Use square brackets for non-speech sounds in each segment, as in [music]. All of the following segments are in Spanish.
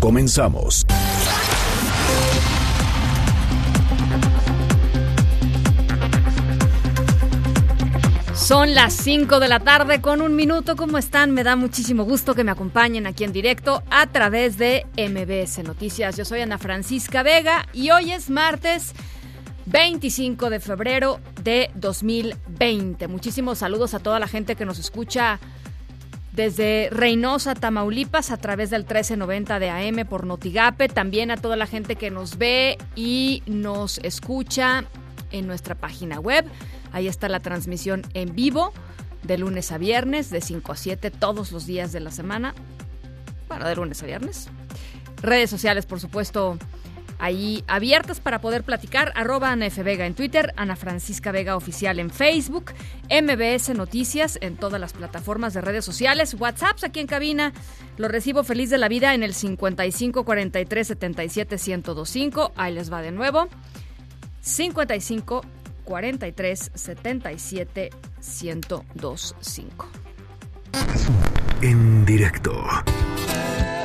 Comenzamos. Son las 5 de la tarde con un minuto. ¿Cómo están? Me da muchísimo gusto que me acompañen aquí en directo a través de MBS Noticias. Yo soy Ana Francisca Vega y hoy es martes 25 de febrero de 2020. Muchísimos saludos a toda la gente que nos escucha desde Reynosa, Tamaulipas, a través del 1390 de AM por Notigape. También a toda la gente que nos ve y nos escucha en nuestra página web. Ahí está la transmisión en vivo de lunes a viernes, de 5 a 7, todos los días de la semana. Bueno, de lunes a viernes. Redes sociales, por supuesto, ahí abiertas para poder platicar. Arroba Ana F. Vega en Twitter, Ana Francisca Vega Oficial en Facebook, MBS Noticias en todas las plataformas de redes sociales, WhatsApps aquí en cabina. Lo recibo feliz de la vida en el 55 43 77 1025. Ahí les va de nuevo. 55 43 77 1025. En directo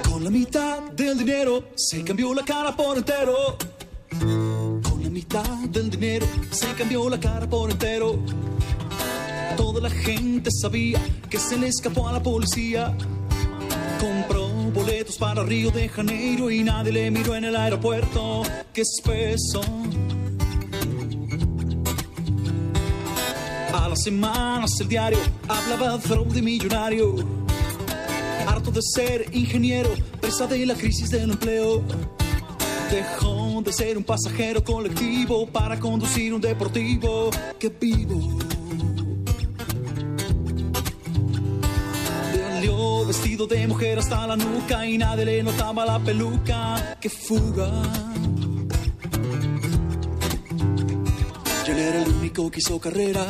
Con la mitad del dinero se cambió la cara por entero. Con la mitad del dinero se cambió la cara por entero. Toda la gente sabía que se le escapó a la policía. Compró boletos para Río de Janeiro y nadie le miró en el aeropuerto. ¡Qué espeso! Las semanas el diario hablaba de fraude millonario. Harto de ser ingeniero, presa de la crisis del empleo. Dejó de ser un pasajero colectivo para conducir un deportivo que vivo. Salió vestido de mujer hasta la nuca y nadie le notaba la peluca. ¡Qué fuga! Y él era el único que hizo carrera,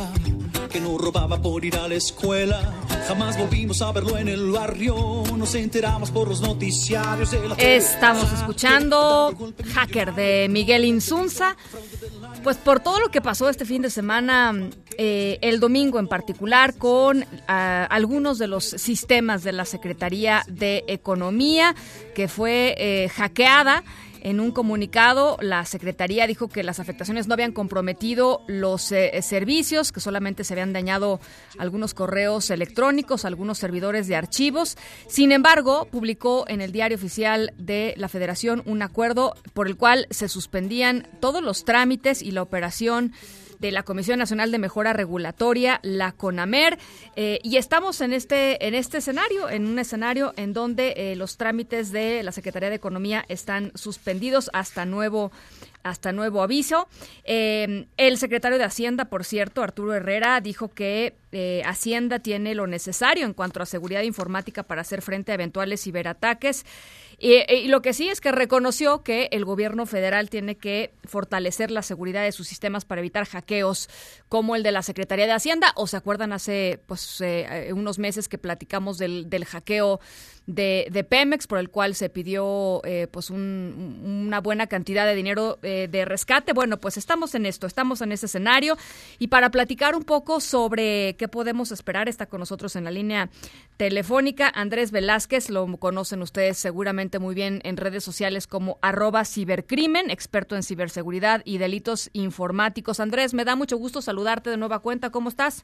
que no robaba por ir a la escuela. Jamás volvimos a verlo en el barrio, nos enteramos por los noticiarios de la Estamos televisión. escuchando Hacker de Miguel Insunza. Pues por todo lo que pasó este fin de semana, eh, el domingo en particular, con ah, algunos de los sistemas de la Secretaría de Economía, que fue eh, hackeada. En un comunicado, la Secretaría dijo que las afectaciones no habían comprometido los eh, servicios, que solamente se habían dañado algunos correos electrónicos, algunos servidores de archivos. Sin embargo, publicó en el diario oficial de la Federación un acuerdo por el cual se suspendían todos los trámites y la operación de la Comisión Nacional de Mejora Regulatoria, la CONAMER, eh, y estamos en este en este escenario, en un escenario en donde eh, los trámites de la Secretaría de Economía están suspendidos hasta nuevo hasta nuevo aviso. Eh, el secretario de Hacienda, por cierto, Arturo Herrera, dijo que eh, Hacienda tiene lo necesario en cuanto a seguridad informática para hacer frente a eventuales ciberataques. Y, y lo que sí es que reconoció que el gobierno federal tiene que fortalecer la seguridad de sus sistemas para evitar hackeos como el de la Secretaría de Hacienda. ¿O se acuerdan hace pues eh, unos meses que platicamos del, del hackeo de, de, Pemex, por el cual se pidió eh, pues un, una buena cantidad de dinero eh, de rescate. Bueno, pues estamos en esto, estamos en ese escenario. Y para platicar un poco sobre qué podemos esperar, está con nosotros en la línea telefónica Andrés Velázquez, lo conocen ustedes seguramente muy bien en redes sociales como arroba cibercrimen, experto en ciberseguridad y delitos informáticos. Andrés, me da mucho gusto saludarte de nueva cuenta. ¿Cómo estás?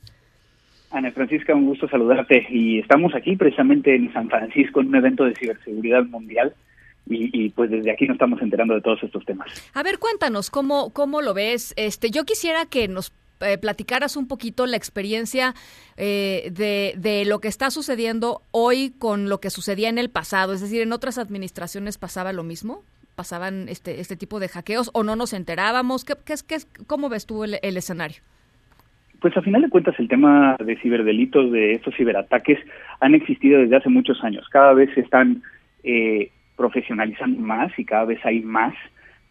Ana Francisca, un gusto saludarte. Y estamos aquí precisamente en San Francisco en un evento de ciberseguridad mundial. Y, pues desde aquí nos estamos enterando de todos estos temas. A ver, cuéntanos cómo cómo lo ves. Este, yo quisiera que nos eh, platicaras un poquito la experiencia eh, de, de, lo que está sucediendo hoy con lo que sucedía en el pasado. Es decir, en otras administraciones pasaba lo mismo, pasaban este este tipo de hackeos o no nos enterábamos. ¿Qué, qué, qué cómo ves tú el escenario? Pues a final de cuentas el tema de ciberdelitos, de estos ciberataques, han existido desde hace muchos años. Cada vez se están eh, profesionalizando más y cada vez hay más,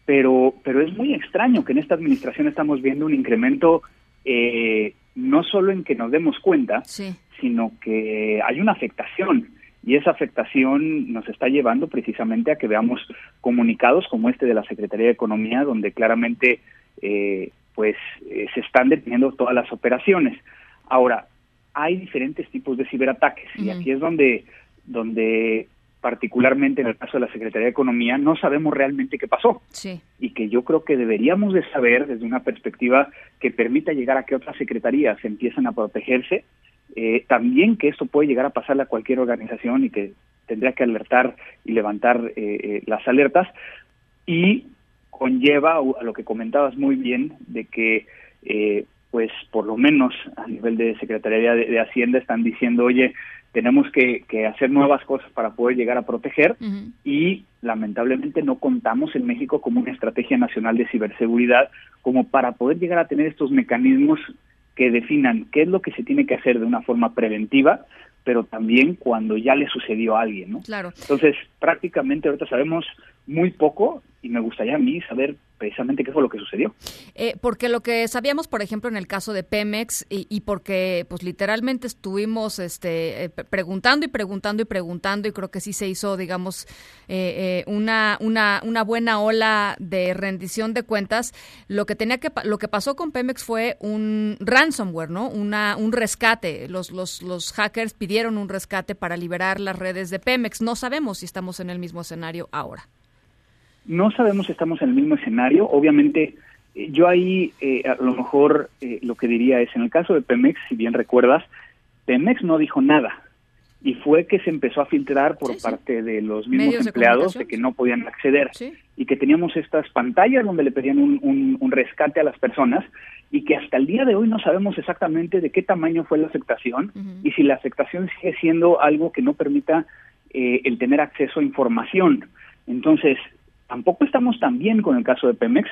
pero, pero es muy extraño que en esta administración estamos viendo un incremento eh, no solo en que nos demos cuenta, sino que hay una afectación y esa afectación nos está llevando precisamente a que veamos comunicados como este de la Secretaría de Economía, donde claramente eh, pues eh, se están deteniendo todas las operaciones. Ahora, hay diferentes tipos de ciberataques y aquí es donde, donde particularmente en el caso de la Secretaría de Economía, no sabemos realmente qué pasó. Y que yo creo que deberíamos de saber desde una perspectiva que permita llegar a que otras secretarías empiecen a protegerse, eh, también que esto puede llegar a pasarle a cualquier organización y que tendría que alertar y levantar eh, eh, las alertas y conlleva a lo que comentabas muy bien de que pues por lo menos a nivel de Secretaría de Hacienda están diciendo, oye, tenemos que, hacer nuevas cosas para poder llegar a proteger y lamentablemente no contamos en México como una estrategia nacional de ciberseguridad como para poder llegar a tener estos mecanismos que definan qué es lo que se tiene que hacer de una forma preventiva, pero también cuando ya le sucedió a alguien, ¿no? Claro. Entonces, prácticamente ahorita sabemos muy poco y me gustaría a mí saber precisamente qué fue lo que sucedió. Eh, porque lo que sabíamos, por ejemplo, en el caso de Pemex y, porque pues literalmente estuvimos este, eh, preguntando y preguntando y preguntando y creo que sí se hizo, digamos, eh, una, una, una buena ola de rendición de cuentas. Lo que tenía que lo que pasó con Pemex fue un ransomware, ¿no? Una, un rescate. Los, los, los hackers pidieron un rescate para liberar las redes de Pemex. No sabemos si estamos en el mismo escenario ahora. No sabemos si estamos en el mismo escenario. Obviamente, eh, yo ahí eh, a lo mejor eh, lo que diría es, en el caso de Pemex, si bien recuerdas, Pemex no dijo nada. Y fue que se empezó a filtrar por parte de los mismos empleados de, que no podían acceder. Y que teníamos estas pantallas donde le pedían un, un, rescate a las personas y que hasta el día de hoy no sabemos exactamente de qué tamaño fue la afectación y si la afectación sigue siendo algo que no permita el tener acceso a información. Entonces, tampoco estamos tan bien con el caso de Pemex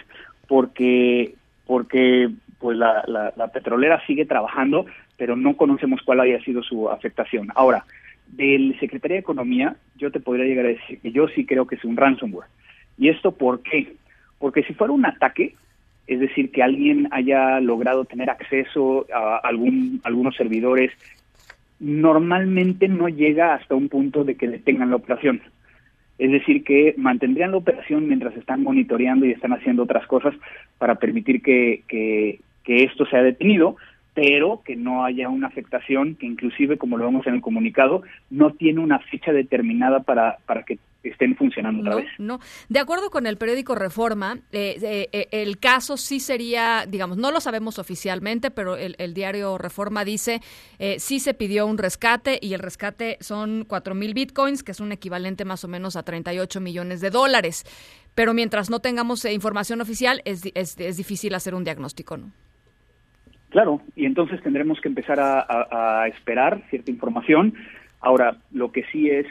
porque porque pues la, la, petrolera sigue trabajando, pero no conocemos cuál haya sido su afectación. Ahora, del Secretaría de Economía, yo te podría llegar a decir que yo sí creo que es un ransomware. ¿Y esto por qué? Porque si fuera un ataque, es decir, que alguien haya logrado tener acceso a algún, algunos servidores, normalmente no llega hasta un punto de que detengan la operación. Es decir, que mantendrían la operación mientras están monitoreando y están haciendo otras cosas para permitir que, que, que esto sea detenido, pero que no haya una afectación que inclusive, como lo vemos en el comunicado, no tiene una fecha determinada para, para que estén funcionando otra vez. No, de acuerdo con el periódico Reforma, eh, eh, eh, el caso sí sería, digamos, no lo sabemos oficialmente, pero el, diario Reforma dice sí se pidió un rescate y el rescate son cuatro mil bitcoins, que es un equivalente más o menos a 38 millones de dólares. Pero mientras no tengamos información oficial, es, es, es difícil hacer un diagnóstico, ¿no? Claro, y entonces tendremos que empezar a esperar cierta información. Ahora, lo que sí es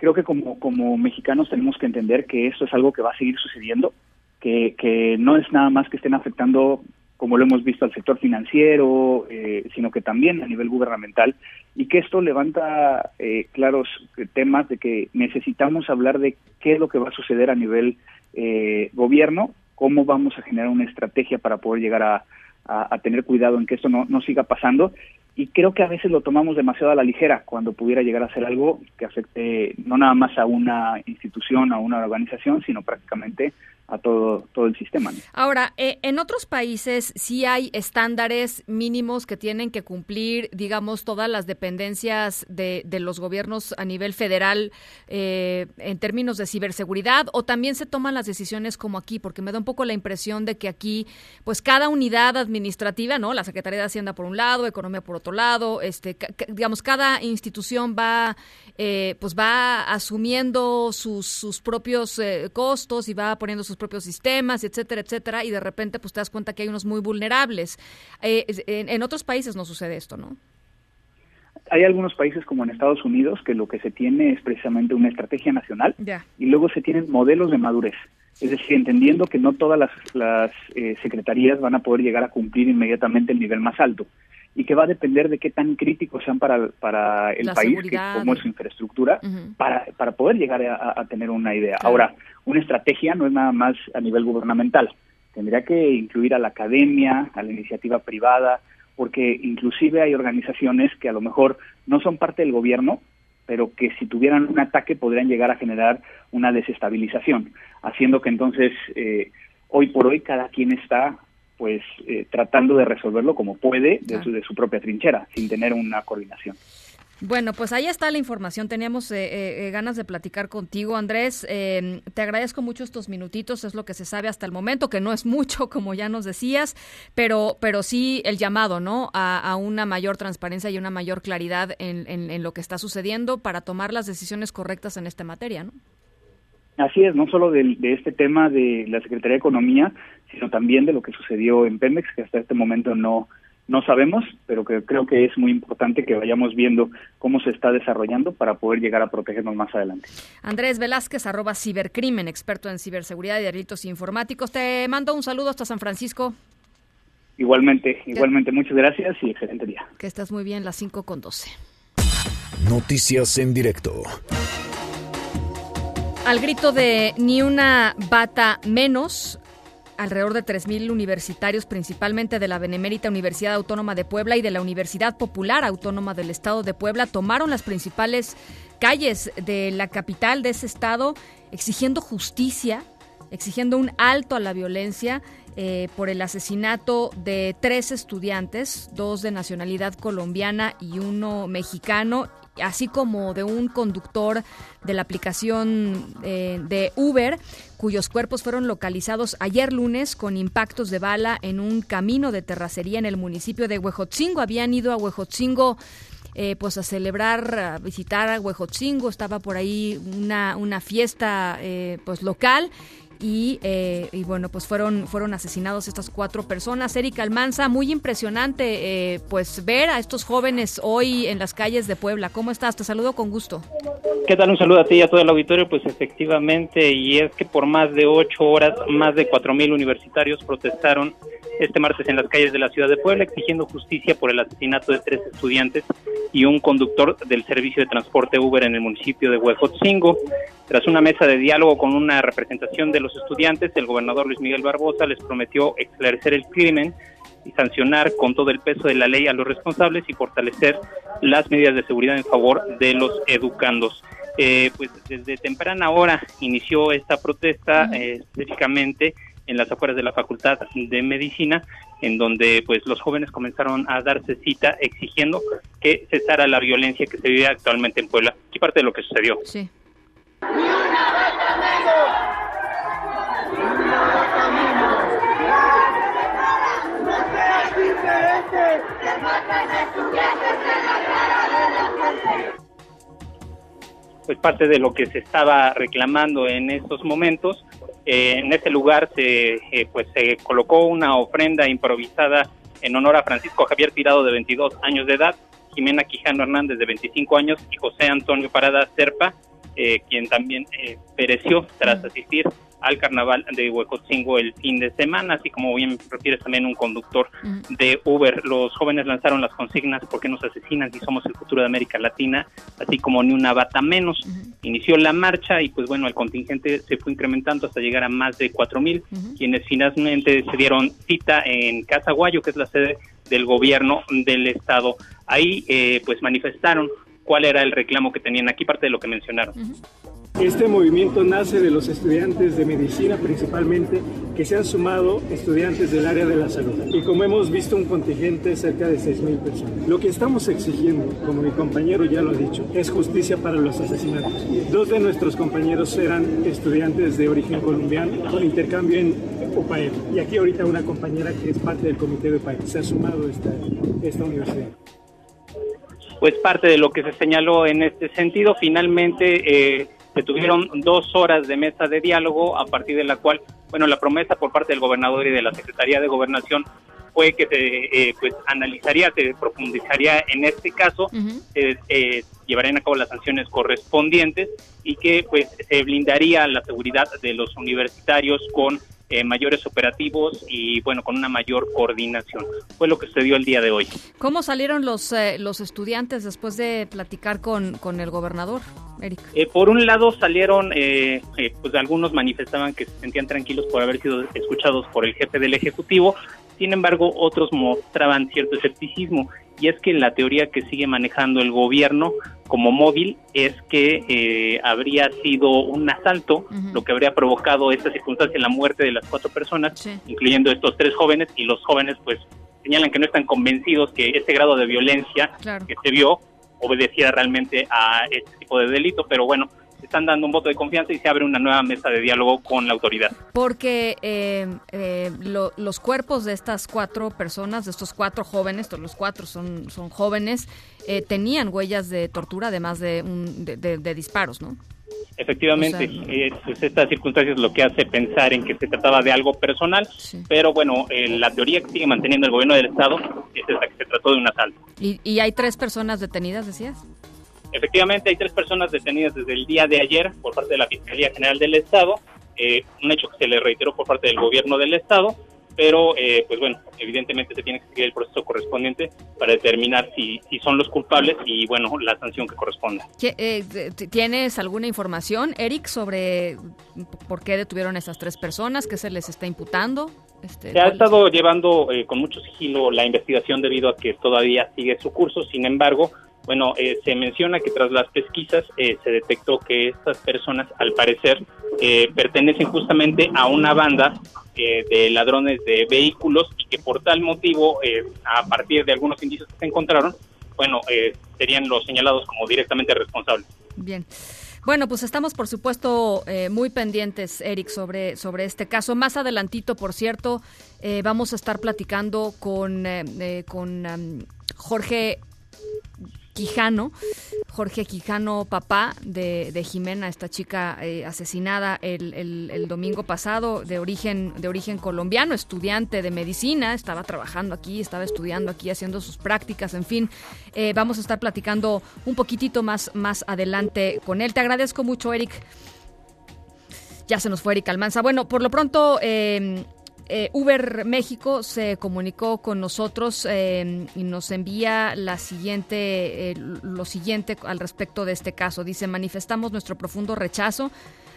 creo que como, como mexicanos tenemos que entender que esto es algo que va a seguir sucediendo, que, que no es nada más que estén afectando, como lo hemos visto, al sector financiero, eh, sino que también a nivel gubernamental, y que esto levanta eh, claros temas de que necesitamos hablar de qué es lo que va a suceder a nivel eh, gobierno, cómo vamos a generar una estrategia para poder llegar a, a, tener cuidado en que esto no, no siga pasando. Y creo que a veces lo tomamos demasiado a la ligera cuando pudiera llegar a ser algo que afecte no nada más a una institución, a una organización, sino prácticamente a todo, todo el sistema. Ahora, eh, en otros países sí hay estándares mínimos que tienen que cumplir, digamos, todas las dependencias de, los gobiernos a nivel federal eh, en términos de ciberseguridad o también se toman las decisiones como aquí, porque me da un poco la impresión de que aquí, pues cada unidad administrativa, ¿no? La Secretaría de Hacienda por un lado, Economía por otro lado, este, digamos, cada institución va, eh, pues va asumiendo sus, sus propios costos y va poniendo sus propios sistemas, etcétera, etcétera, y de repente pues te das cuenta que hay unos muy vulnerables. Eh, en, otros países no sucede esto, ¿no? Hay algunos países como en Estados Unidos que lo que se tiene es precisamente una estrategia nacional y luego se tienen modelos de madurez. Es decir, entendiendo que no todas las, las eh, secretarías van a poder llegar a cumplir inmediatamente el nivel más alto. Y que va a depender de qué tan críticos sean para, para el La país, que, como es su infraestructura, para, para poder llegar a, a tener una idea. Claro. Ahora, una estrategia no es nada más a nivel gubernamental. Tendría que incluir a la academia, a la iniciativa privada, porque inclusive hay organizaciones que a lo mejor no son parte del gobierno, pero que si tuvieran un ataque podrían llegar a generar una desestabilización, haciendo que entonces eh, hoy por hoy cada quien está pues eh, tratando de resolverlo como puede de, su, de su propia trinchera, sin tener una coordinación. Bueno, pues ahí está la información. Teníamos eh, eh, eh, ganas de platicar contigo, Andrés. Eh, te agradezco mucho estos minutitos, es lo que se sabe hasta el momento, que no es mucho, [laughs] como ya nos decías, pero, pero sí el llamado, ¿no? A, a una mayor transparencia y una mayor claridad en, en- en lo que está sucediendo para tomar las decisiones correctas en esta materia, ¿no? Así es, no solo de, este tema de la Secretaría de Economía, sino también de lo que sucedió en Pemex, que hasta este momento no, no sabemos, pero que creo que es muy importante que vayamos viendo cómo se está desarrollando para poder llegar a protegernos más adelante. Andrés Velázquez, arroba cibercrimen, experto en ciberseguridad y delitos informáticos. Te mando un saludo hasta San Francisco. Igualmente, igualmente, muchas gracias y excelente día. Que estás muy bien, las 5 con 12. Noticias en directo. Al grito de ni una bata menos, alrededor de 3.000 universitarios, principalmente de la Benemérita Universidad Autónoma de Puebla y de la Universidad Popular Autónoma del Estado de Puebla, tomaron las principales calles de la capital de ese estado exigiendo justicia, exigiendo un alto a la violencia eh, por el asesinato de tres estudiantes, dos de nacionalidad colombiana y uno mexicano, así como de un conductor de la aplicación eh, de Uber, cuyos cuerpos fueron localizados ayer lunes con impactos de bala en un camino de terracería en el municipio de Huejotzingo. Habían ido a Huejotzingo eh, pues a celebrar, a visitar a Huejotzingo, estaba por ahí una, una fiesta eh, pues local y, eh, y bueno, pues fueron, fueron asesinados estas cuatro personas. Erika Almanza, muy impresionante eh, pues ver a estos jóvenes hoy en las calles de Puebla. ¿Cómo estás? Te saludo con gusto. ¿Qué tal? Un saludo a ti y a todo el auditorio. Pues efectivamente, y es que por más de ocho horas, más de cuatro mil universitarios protestaron este martes en las calles de la ciudad de Puebla exigiendo justicia por el asesinato de tres estudiantes y un conductor del servicio de transporte Uber en el municipio de Huejotzingo. Tras una mesa de diálogo con una representación de los estudiantes, el gobernador Luis Miguel Barbosa les prometió esclarecer el crimen y sancionar con todo el peso de la ley a los responsables y fortalecer las medidas de seguridad en favor de los educandos. Eh, pues desde temprana hora inició esta protesta, eh, específicamente en las afueras de la Facultad de Medicina, en donde pues los jóvenes comenzaron a darse cita exigiendo que cesara la violencia que se vive actualmente en Puebla. Aquí parte de lo que sucedió. Sí. pues parte de lo que se estaba reclamando en estos momentos. Eh, en ese lugar se eh, pues se colocó una ofrenda improvisada en honor a Francisco Javier Tirado de 22 años de edad, Jimena Quijano Hernández de 25 años y José Antonio Parada Serpa, eh, quien también eh, pereció tras asistir al carnaval de Huejotzingo el fin de semana, así como bien refieres también un conductor de Uber. Los jóvenes lanzaron las consignas ¿Por qué nos asesinan si somos el futuro de América Latina? Así como ni una bata menos. Inició la marcha y pues bueno, el contingente se fue incrementando hasta llegar a más de cuatro mil, quienes finalmente se dieron cita en Casa Guayo, que es la sede del gobierno del estado. Ahí eh, pues manifestaron cuál era el reclamo que tenían aquí, parte de lo que mencionaron. Este movimiento nace de los estudiantes de medicina principalmente, que se han sumado estudiantes del área de la salud. Y como hemos visto un contingente cerca de 6.000 personas. Lo que estamos exigiendo, como mi compañero ya lo ha dicho, es justicia para los asesinatos. Dos de nuestros compañeros eran estudiantes de origen colombiano con intercambio en UPAEP. Y aquí ahorita una compañera que es parte del comité de UPAEP se ha sumado a esta, esta universidad pues parte de lo que se señaló en este sentido. Finalmente eh, se tuvieron dos horas de mesa de diálogo, a partir de la cual, bueno, la promesa por parte del gobernador y de la Secretaría de Gobernación fue que se eh, pues analizaría, se profundizaría en este caso, se eh, llevarían a cabo las sanciones correspondientes y que pues se blindaría la seguridad de los universitarios con eh, mayores operativos y bueno, con una mayor coordinación. Fue lo que sucedió el día de hoy. ¿Cómo salieron los, eh, los estudiantes después de platicar con, con el gobernador, Eric? Eh, por un lado salieron, eh, pues algunos manifestaban que se sentían tranquilos por haber sido escuchados por el jefe del Ejecutivo, sin embargo otros mostraban cierto escepticismo y es que la teoría que sigue manejando el gobierno como móvil es que eh, habría sido un asalto, lo que habría provocado esta circunstancia, la muerte de las cuatro personas, incluyendo estos tres jóvenes, y los jóvenes pues señalan que no están convencidos que este grado de violencia Claro. que se vio obedecía realmente a este tipo de delito, pero bueno, están dando un voto de confianza y se abre una nueva mesa de diálogo con la autoridad. Porque eh, eh, lo- los cuerpos de estas cuatro personas, de estos cuatro jóvenes, todos los cuatro son, son jóvenes, eh, tenían huellas de tortura además de, un, de, de- de disparos, ¿no? Efectivamente, O sea, eh, pues estas circunstancias lo que hace pensar en que se trataba de algo personal, pero bueno, eh, la teoría que sigue manteniendo el gobierno del estado es esa que se trató de un asalto. Y, y hay tres personas detenidas, decías. Efectivamente, hay tres personas detenidas desde el día de ayer por parte de la Fiscalía General del Estado, eh, un hecho que se le reiteró por parte del gobierno del Estado, pero eh, pues bueno, evidentemente se tiene que seguir el proceso correspondiente para determinar si, si son los culpables y bueno, la sanción que corresponda. ¿Qué, eh, ¿Tienes alguna información, Eric, sobre por qué detuvieron a estas tres personas? ¿Qué se les está imputando? Este, Se ha ¿cuál- estado llevando eh, con mucho sigilo la investigación debido a que todavía sigue su curso, sin embargo, bueno, eh, se menciona que tras las pesquisas eh, se detectó que estas personas, al parecer, eh, pertenecen justamente a una banda eh, de ladrones de vehículos y que por tal motivo, eh, a partir de algunos indicios que se encontraron, bueno, eh, serían los señalados como directamente responsables. Bien. Bueno, pues estamos, por supuesto, eh, muy pendientes, Eric, sobre, sobre este caso. Más adelantito, por cierto, eh, vamos a estar platicando con, eh, con Jorge Quijano, Jorge Quijano, papá de, de Jimena, esta chica eh, asesinada el, el- domingo pasado, de origen, de origen colombiano, estudiante de medicina, estaba trabajando aquí, estaba estudiando aquí, haciendo sus prácticas, en fin. Eh, vamos a estar platicando un poquitito más, más adelante con él. Te agradezco mucho, Eric. Ya se nos fue Eric Almanza. Bueno, por lo pronto, eh, eh, Uber México se comunicó con nosotros eh, y nos envía la siguiente, eh, lo siguiente al respecto de este caso. Dice, manifestamos nuestro profundo rechazo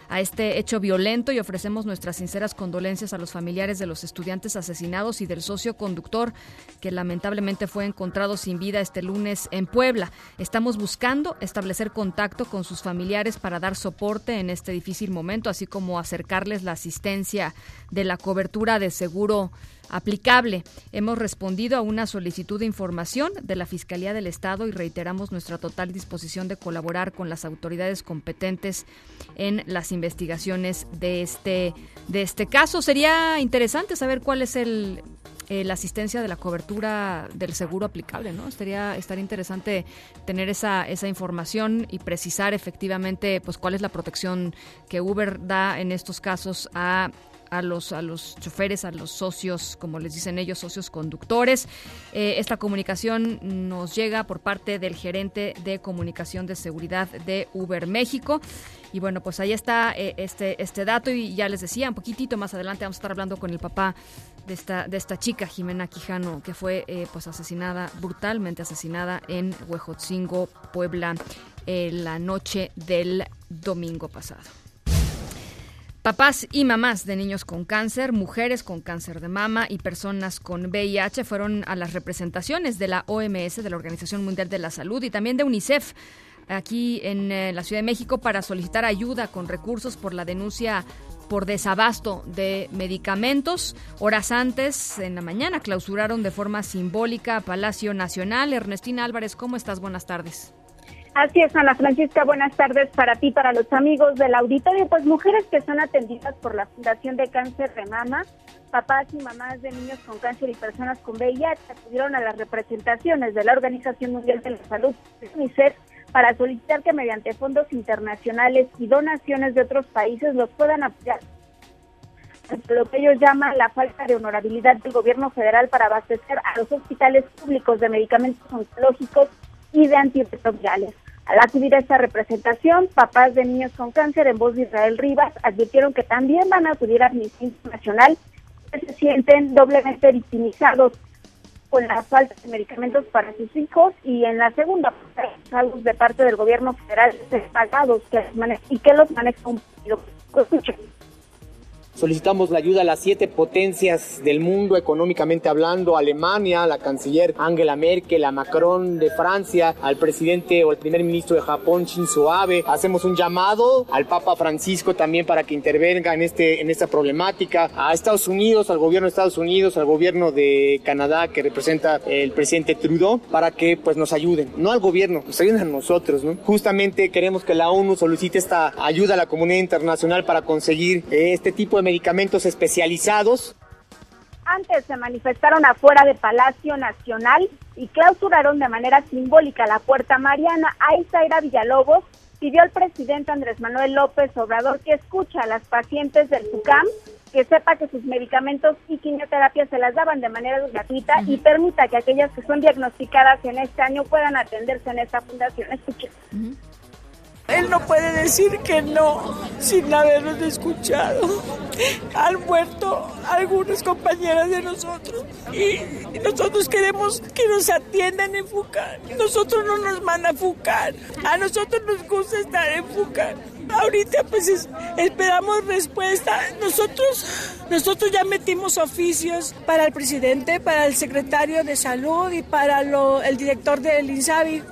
a este hecho violento y ofrecemos nuestras sinceras condolencias a los familiares de los estudiantes asesinados y del socio conductor que lamentablemente fue encontrado sin vida este lunes en Puebla. Estamos buscando establecer contacto con sus familiares para dar soporte en este difícil momento, así como acercarles la asistencia de la cobertura de seguro aplicable. Hemos respondido a una solicitud de información de la Fiscalía del Estado y reiteramos nuestra total disposición de colaborar con las autoridades competentes en las investigaciones de este de este caso. Sería interesante saber cuál es el eh, la asistencia de la cobertura del seguro aplicable, ¿no? Estaría, estaría interesante tener esa, esa información y precisar efectivamente pues cuál es la protección que Uber da en estos casos a a los, a los choferes, a los socios, como les dicen ellos, socios conductores. Eh, esta comunicación nos llega por parte del gerente de comunicación de seguridad de Uber México. Y bueno, pues ahí está eh, este, este dato y ya les decía, un poquitito más adelante vamos a estar hablando con el papá de esta, de esta chica, Jimena Quijano, que fue eh, pues asesinada, brutalmente asesinada en Huejotzingo, Puebla, eh, la noche del domingo pasado. Papás y mamás de niños con cáncer, mujeres con cáncer de mama y personas con VIH fueron a las representaciones de la OMS, de la Organización Mundial de la Salud, y también de UNICEF aquí en eh, la Ciudad de México para solicitar ayuda con recursos por la denuncia por desabasto de medicamentos. Horas antes, en la mañana, clausuraron de forma simbólica Palacio Nacional. Ernestina Álvarez, ¿cómo estás? Buenas tardes. Así es, Ana Francisca, buenas tardes para ti, para los amigos del auditorio. Pues mujeres que son atendidas por la Fundación de Cáncer de Mama, papás y mamás de niños con cáncer y personas con VIH acudieron a las representaciones de la Organización Mundial de la Salud, UNICEF, para solicitar que mediante fondos internacionales y donaciones de otros países los puedan apoyar lo que ellos llaman la falta de honorabilidad del gobierno federal para abastecer a los hospitales públicos de medicamentos oncológicos y de antirretrovirales. Al acudir a esta representación, papás de niños con cáncer en voz de Israel Rivas advirtieron que también van a acudir a Amnistía Internacional, que se sienten doblemente victimizados con la falta de medicamentos para sus hijos y en la segunda salud de parte del gobierno federal pagados que y que los maneja un Escuchen. Solicitamos la ayuda a las siete potencias del mundo económicamente hablando, Alemania, la canciller Angela Merkel, a Macron de Francia, al presidente o el primer ministro de Japón Shinzo Abe. Hacemos un llamado al Papa Francisco también para que intervenga en, este, en esta problemática, a Estados Unidos, al gobierno de Estados Unidos, al gobierno de Canadá que representa el presidente Trudeau, para que pues nos ayuden, no al gobierno, nos ayuden a nosotros, ¿no? Justamente queremos que la ONU solicite esta ayuda a la comunidad internacional para conseguir este tipo de medicamentos especializados. Antes se manifestaron afuera de Palacio Nacional y clausuraron de manera simbólica la Puerta Mariana. Aizaira Villalobos pidió al presidente Andrés Manuel López Obrador que escuche a las pacientes del SUCAM, que sepa que sus medicamentos y quimioterapias se las daban de manera gratuita y permita que aquellas que son diagnosticadas en este año puedan atenderse en esta fundación. Escuche. Él no puede decir que no sin habernos escuchado. Han muerto algunas compañeras de nosotros y nosotros queremos que nos atiendan en FUCAN. Nosotros no nos mandan a FUCAN. A nosotros nos gusta estar en FUCAN. Ahorita pues esperamos respuesta. Nosotros, nosotros ya metimos oficios para el presidente, para el secretario de salud y para el director del INSABI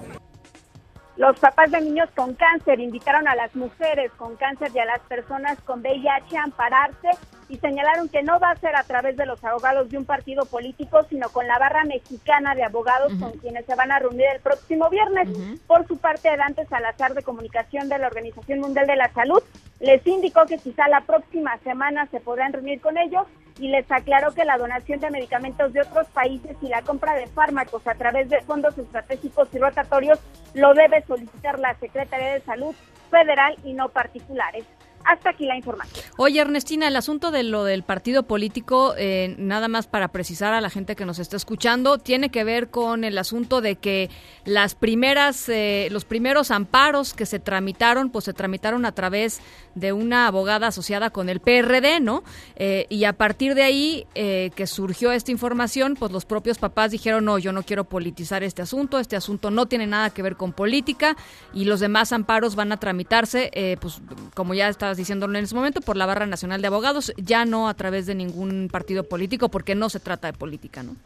los papás de niños con cáncer invitaron a las mujeres con cáncer y a las personas con VIH a ampararse y señalaron que no va a ser a través de los abogados de un partido político, sino con la barra mexicana de abogados con quienes se van a reunir el próximo viernes. Por su parte, Dante Salazar de Comunicación de la Organización Mundial de la Salud les indicó que quizá la próxima semana se podrán reunir con ellos y les aclaró que la donación de medicamentos de otros países y la compra de fármacos a través de fondos estratégicos y rotatorios lo debe solicitar la Secretaría de Salud Federal y no particulares. Hasta aquí la información. Oye, Ernestina, el asunto de lo del partido político, eh, nada más para precisar a la gente que nos está escuchando, tiene que ver con el asunto de que las primeras, eh, los primeros amparos que se tramitaron, pues se tramitaron a través de una abogada asociada con el PRD, ¿no? Eh, y a partir de ahí que surgió esta información, pues los propios papás dijeron, no, yo no quiero politizar este asunto, este asunto no tiene nada que ver con política y los demás amparos van a tramitarse, pues como ya está diciéndolo en ese momento, por la Barra Nacional de Abogados, ya no a través de ningún partido político, porque no se trata de política, ¿no?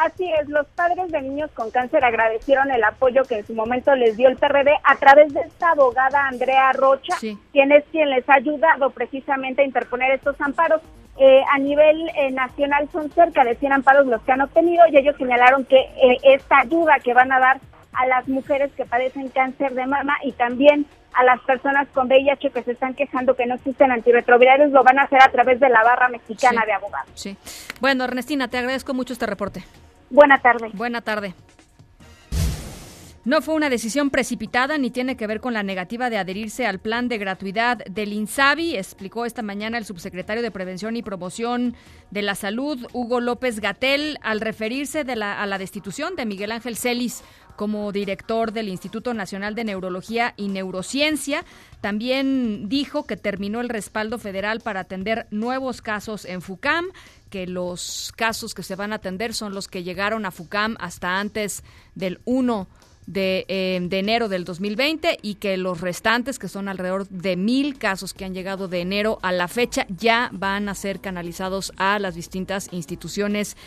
Así es, los padres de niños con cáncer agradecieron el apoyo que en su momento les dio el PRD a través de esta abogada Andrea Rocha, quien es quien les ha ayudado precisamente a interponer estos amparos. Eh, a nivel eh, nacional son cerca de 100 amparos los que han obtenido y ellos señalaron que eh, esta ayuda que van a dar a las mujeres que padecen cáncer de mama y también a las personas con VIH que se están quejando que no existen antirretrovirales, lo van a hacer a través de la barra mexicana de abogados. Sí. Bueno, Ernestina, te agradezco mucho este reporte. Buena tarde. Buena tarde. No fue una decisión precipitada ni tiene que ver con la negativa de adherirse al plan de gratuidad del INSABI, explicó esta mañana el subsecretario de Prevención y Promoción de la Salud, Hugo López Gatel, al referirse a la destitución de Miguel Ángel Celis como director del Instituto Nacional de Neurología y Neurociencia. También dijo que terminó el respaldo federal para atender nuevos casos en FUCAM, que los casos que se van a atender son los que llegaron a FUCAM hasta antes del 1 de, eh, de, enero del 2020 y que los restantes, que son alrededor de mil casos que han llegado de enero a la fecha, ya van a ser canalizados a las distintas instituciones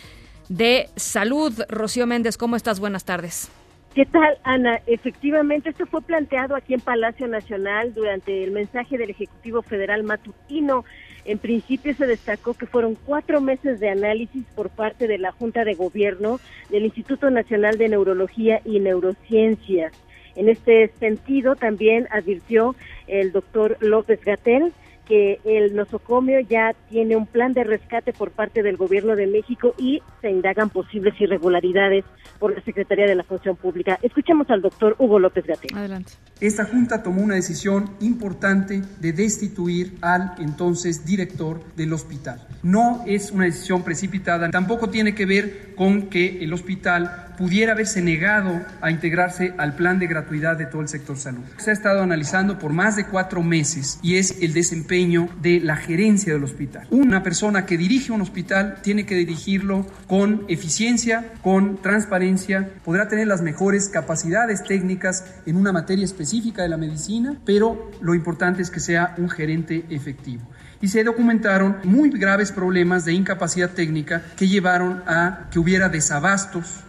de salud. Rocío Méndez, ¿cómo estás? Buenas tardes. ¿Qué tal, Ana? Efectivamente, esto fue planteado aquí en Palacio Nacional durante el mensaje del Ejecutivo Federal matutino. En principio se destacó que fueron cuatro meses de análisis por parte de la Junta de Gobierno del Instituto Nacional de Neurología y Neurociencias. En este sentido, también advirtió el doctor López Gatel que el nosocomio ya tiene un plan de rescate por parte del gobierno de México y se indagan posibles irregularidades por la Secretaría de la Función Pública. Escuchemos al doctor Hugo López Gatel. Adelante. Esta Junta tomó una decisión importante de destituir al entonces director del hospital. No es una decisión precipitada, tampoco tiene que ver con que el hospital pudiera haberse negado a integrarse al plan de gratuidad de todo el sector salud. Se ha estado analizando por más de cuatro meses y es el desempeño de la gerencia del hospital. Una persona que dirige un hospital tiene que dirigirlo con eficiencia, con transparencia, podrá tener las mejores capacidades técnicas en una materia específica de la medicina, pero lo importante es que sea un gerente efectivo y se documentaron muy graves problemas de incapacidad técnica que llevaron a que hubiera desabastos.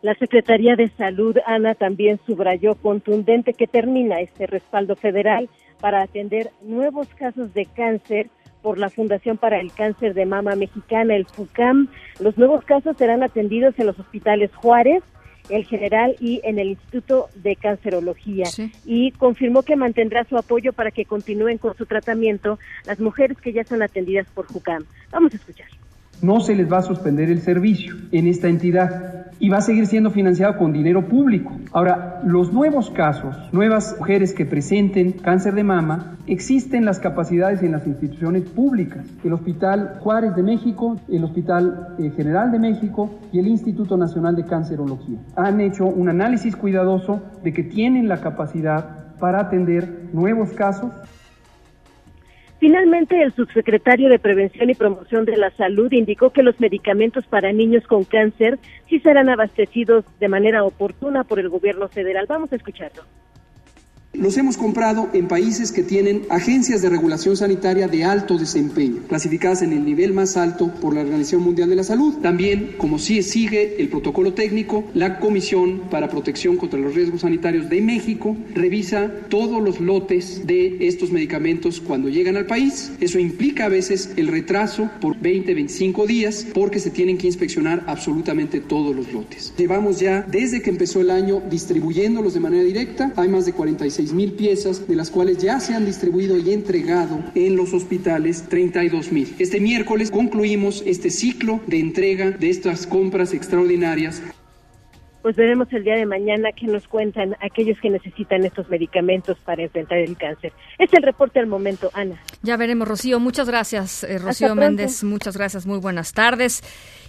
La Secretaría de Salud, Ana, también subrayó contundente que termina este respaldo federal para atender nuevos casos de cáncer por la Fundación para el Cáncer de Mama Mexicana, el FUCAM. Los nuevos casos serán atendidos en los hospitales Juárez, el general y en el Instituto de Cancerología. Y confirmó que mantendrá su apoyo para que continúen con su tratamiento las mujeres que ya son atendidas por JUCAM. Vamos a escuchar no se les va a suspender el servicio en esta entidad y va a seguir siendo financiado con dinero público. Ahora, los nuevos casos, nuevas mujeres que presenten cáncer de mama, existen las capacidades en las instituciones públicas, el Hospital Juárez de México, el Hospital eh, General de México y el Instituto Nacional de Cancerología. Han hecho un análisis cuidadoso de que tienen la capacidad para atender nuevos casos Finalmente, el subsecretario de Prevención y Promoción de la Salud indicó que los medicamentos para niños con cáncer sí serán abastecidos de manera oportuna por el gobierno federal. Vamos a escucharlo. Los hemos comprado en países que tienen agencias de regulación sanitaria de alto desempeño, clasificadas en el nivel más alto por la Organización Mundial de la Salud. También, como sí sigue el protocolo técnico, la Comisión para Protección contra los Riesgos Sanitarios de México revisa todos los lotes de estos medicamentos cuando llegan al país. Eso implica a veces el retraso por 20, 25 días porque se tienen que inspeccionar absolutamente todos los lotes. Llevamos ya desde que empezó el año distribuyéndolos de manera directa. Hay más de 46 mil piezas, de las cuales ya se han distribuido y entregado en los hospitales 32 mil. Este miércoles concluimos este ciclo de entrega de estas compras extraordinarias pues veremos el día de mañana qué nos cuentan aquellos que necesitan estos medicamentos para enfrentar el cáncer. Es el reporte al momento, Ana. Ya veremos, Rocío. Muchas gracias, eh, Rocío Méndez. Muchas gracias, muy buenas tardes.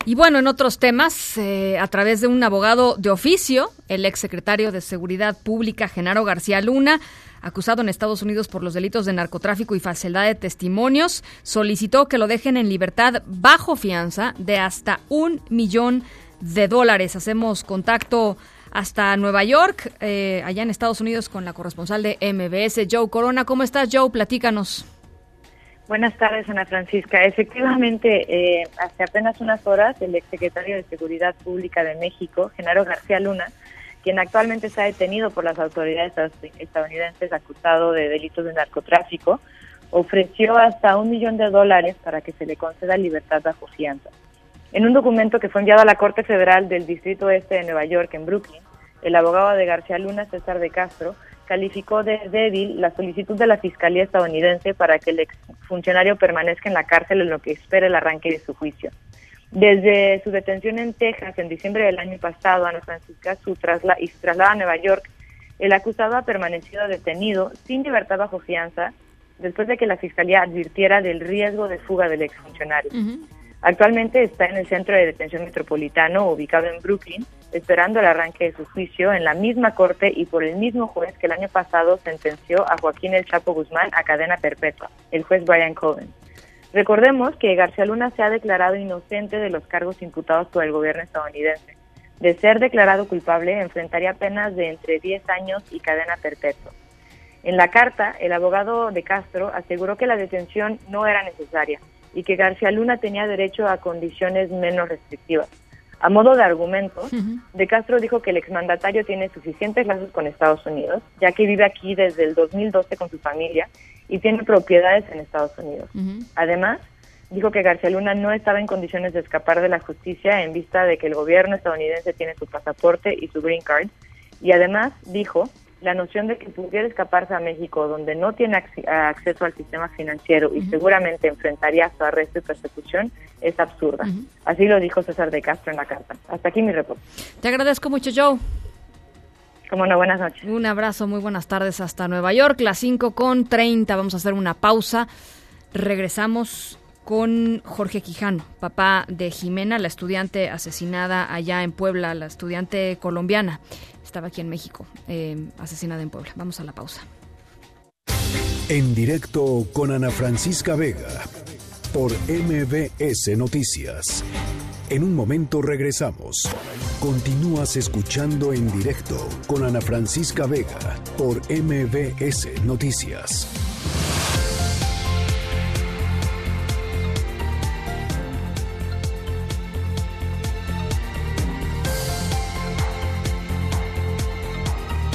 Y bueno, en otros temas, eh, a través de un abogado de oficio, el exsecretario de Seguridad Pública, Genaro García Luna, acusado en Estados Unidos por los delitos de narcotráfico y falsedad de testimonios, solicitó que lo dejen en libertad bajo fianza de hasta un millón de dólares. Hacemos contacto hasta Nueva York, eh, allá en Estados Unidos, con la corresponsal de MBS, Joe Corona. ¿Cómo estás, Joe? Platícanos. Buenas tardes, Ana Francisca. Efectivamente, eh, hace apenas unas horas, el exsecretario de Seguridad Pública de México, Genaro García Luna, quien actualmente está detenido por las autoridades estadounidenses acusado de delitos de narcotráfico, ofreció hasta un millón de dólares para que se le conceda libertad bajo fianza. En un documento que fue enviado a la Corte Federal del Distrito Este de Nueva York, en Brooklyn, el abogado de García Luna, César de Castro, calificó de débil la solicitud de la Fiscalía estadounidense para que el exfuncionario permanezca en la cárcel en lo que espera el arranque de su juicio. Desde su detención en Texas en diciembre del año pasado, Ana Francisca, su y su traslado a Nueva York, el acusado ha permanecido detenido sin libertad bajo fianza después de que la Fiscalía advirtiera del riesgo de fuga del exfuncionario. Actualmente está en el Centro de Detención Metropolitano, ubicado en Brooklyn, esperando el arranque de su juicio en la misma corte y por el mismo juez que el año pasado sentenció a Joaquín El Chapo Guzmán a cadena perpetua, el juez Brian Cohen. Recordemos que García Luna se ha declarado inocente de los cargos imputados por el gobierno estadounidense. De ser declarado culpable, enfrentaría penas de entre 10 años y cadena perpetua. En la carta, el abogado de Castro aseguró que la detención no era necesaria y que García Luna tenía derecho a condiciones menos restrictivas. A modo de argumento, De Castro dijo que el exmandatario tiene suficientes lazos con Estados Unidos, ya que vive aquí desde el 2012 con su familia y tiene propiedades en Estados Unidos. Además, dijo que García Luna no estaba en condiciones de escapar de la justicia en vista de que el gobierno estadounidense tiene su pasaporte y su green card. Y además dijo la noción de que pudiera escaparse a México, donde no tiene acceso al sistema financiero y seguramente enfrentaría su arresto y persecución, es absurda. Así lo dijo César de Castro en la carta. Hasta aquí mi reporte. Te agradezco mucho, Joe. Como no, buenas noches. Un abrazo, muy buenas tardes hasta Nueva York, las 5 con 30. Vamos a hacer una pausa. Regresamos con Jorge Quijano, papá de Jimena, la estudiante asesinada allá en Puebla, la estudiante colombiana. Estaba aquí en México, eh, asesinada en Puebla. Vamos a la pausa. En directo con Ana Francisca Vega por MBS Noticias. En un momento regresamos. Continúas escuchando en directo con Ana Francisca Vega por MBS Noticias.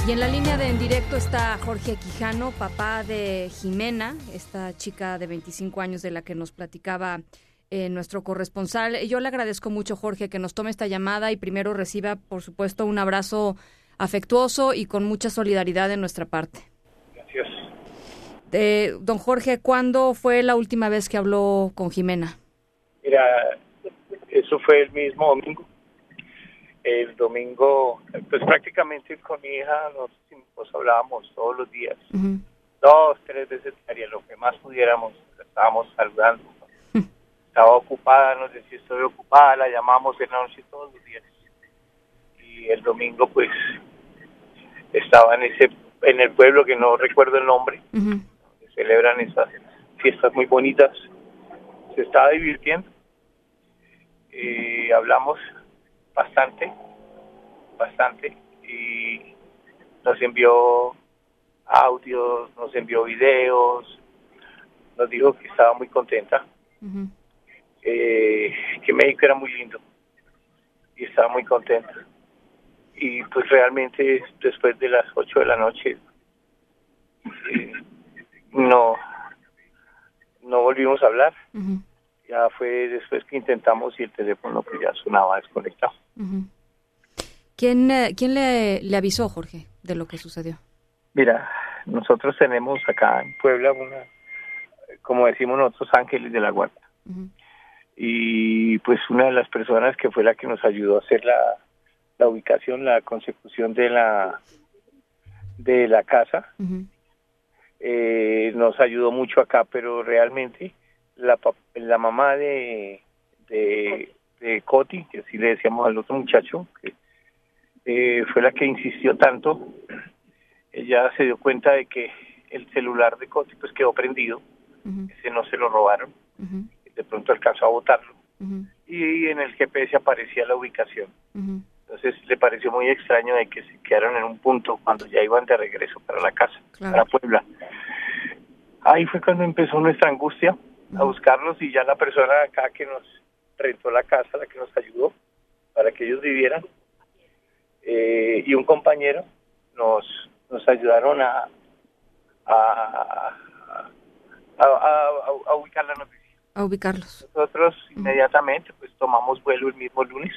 Y en la línea de en directo está Jorge Quijano, papá de Jimena, esta chica de 25 años de la que nos platicaba eh, nuestro corresponsal. Yo le agradezco mucho, Jorge, que nos tome esta llamada y primero reciba, por supuesto, un abrazo afectuoso y con mucha solidaridad de nuestra parte. Gracias. Eh, don Jorge, ¿cuándo fue la última vez que habló con Jimena? Mira, eso fue el mismo domingo. El domingo, pues prácticamente con mi hija nos, hablábamos todos los días, dos, tres veces diarias, lo que más pudiéramos, la estábamos saludando. Estaba ocupada, nos decía estoy ocupada, la llamamos en la noche todos los días. Y el domingo pues estaba en ese en el pueblo que no recuerdo el nombre, celebran esas fiestas muy bonitas, se estaba divirtiendo. Y hablamos bastante, bastante, y nos envió audios, nos envió videos, nos dijo que estaba muy contenta, eh, que México era muy lindo y estaba muy contenta. Y pues realmente después de las 8 de la noche eh, no, no volvimos a hablar. Ya fue después que intentamos y el teléfono pues ya sonaba desconectado. ¿Quién, eh, quién le, le avisó, Jorge, de lo que sucedió? Mira, nosotros tenemos acá en Puebla una, como decimos nosotros, ángeles de la guarda. Y pues una de las personas que fue la que nos ayudó a hacer la, la ubicación, la consecución de la de la casa, eh, nos ayudó mucho acá, pero realmente la, la mamá de, de, de Coti, que así le decíamos al otro muchacho, que eh, fue la que insistió tanto, ella se dio cuenta de que el celular de Coti pues quedó prendido, ese no se lo robaron, de pronto alcanzó a botarlo, y en el GPS aparecía la ubicación. Entonces le pareció muy extraño de que se quedaron en un punto cuando ya iban de regreso para la casa, para Puebla. Ahí fue cuando empezó nuestra angustia a buscarlos y ya la persona acá que nos rentó la casa, la que nos ayudó para que ellos vivieran, eh, y un compañero nos nos ayudaron a a, a, a- a- a ubicar la noticia. A ubicarlos. Nosotros inmediatamente pues tomamos vuelo el mismo lunes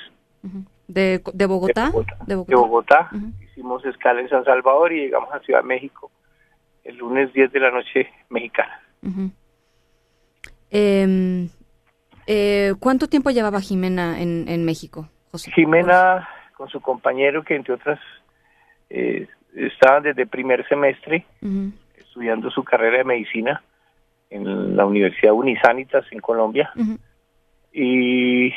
¿De, de Bogotá? de Bogotá. Hicimos escala en San Salvador y llegamos a Ciudad de México el lunes 10 de la noche mexicana. Eh, ¿Cuánto tiempo llevaba Jimena en, en México, José? Jimena con su compañero que entre otras eh, estaban desde primer semestre estudiando su carrera de medicina en la Universidad Unisanitas en Colombia. Y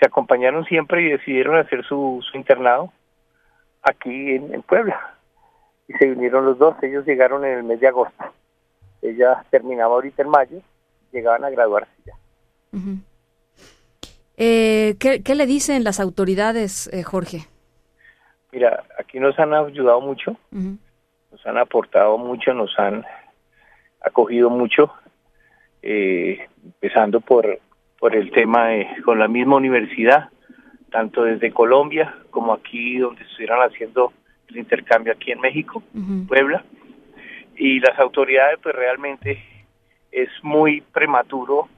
se acompañaron siempre y decidieron hacer su, su internado aquí en, en Puebla. Y se unieron los dos, ellos llegaron en el mes de agosto, ella terminaba ahorita en mayo, llegaban a graduarse ya. Eh, ¿qué, qué le dicen las autoridades, eh, Jorge? Mira, aquí nos han ayudado mucho, nos han aportado mucho, nos han acogido mucho, eh, empezando por, por el tema de, con la misma universidad, tanto desde Colombia como aquí donde estuvieron haciendo el intercambio aquí en México, Puebla, y las autoridades pues realmente es muy prematuro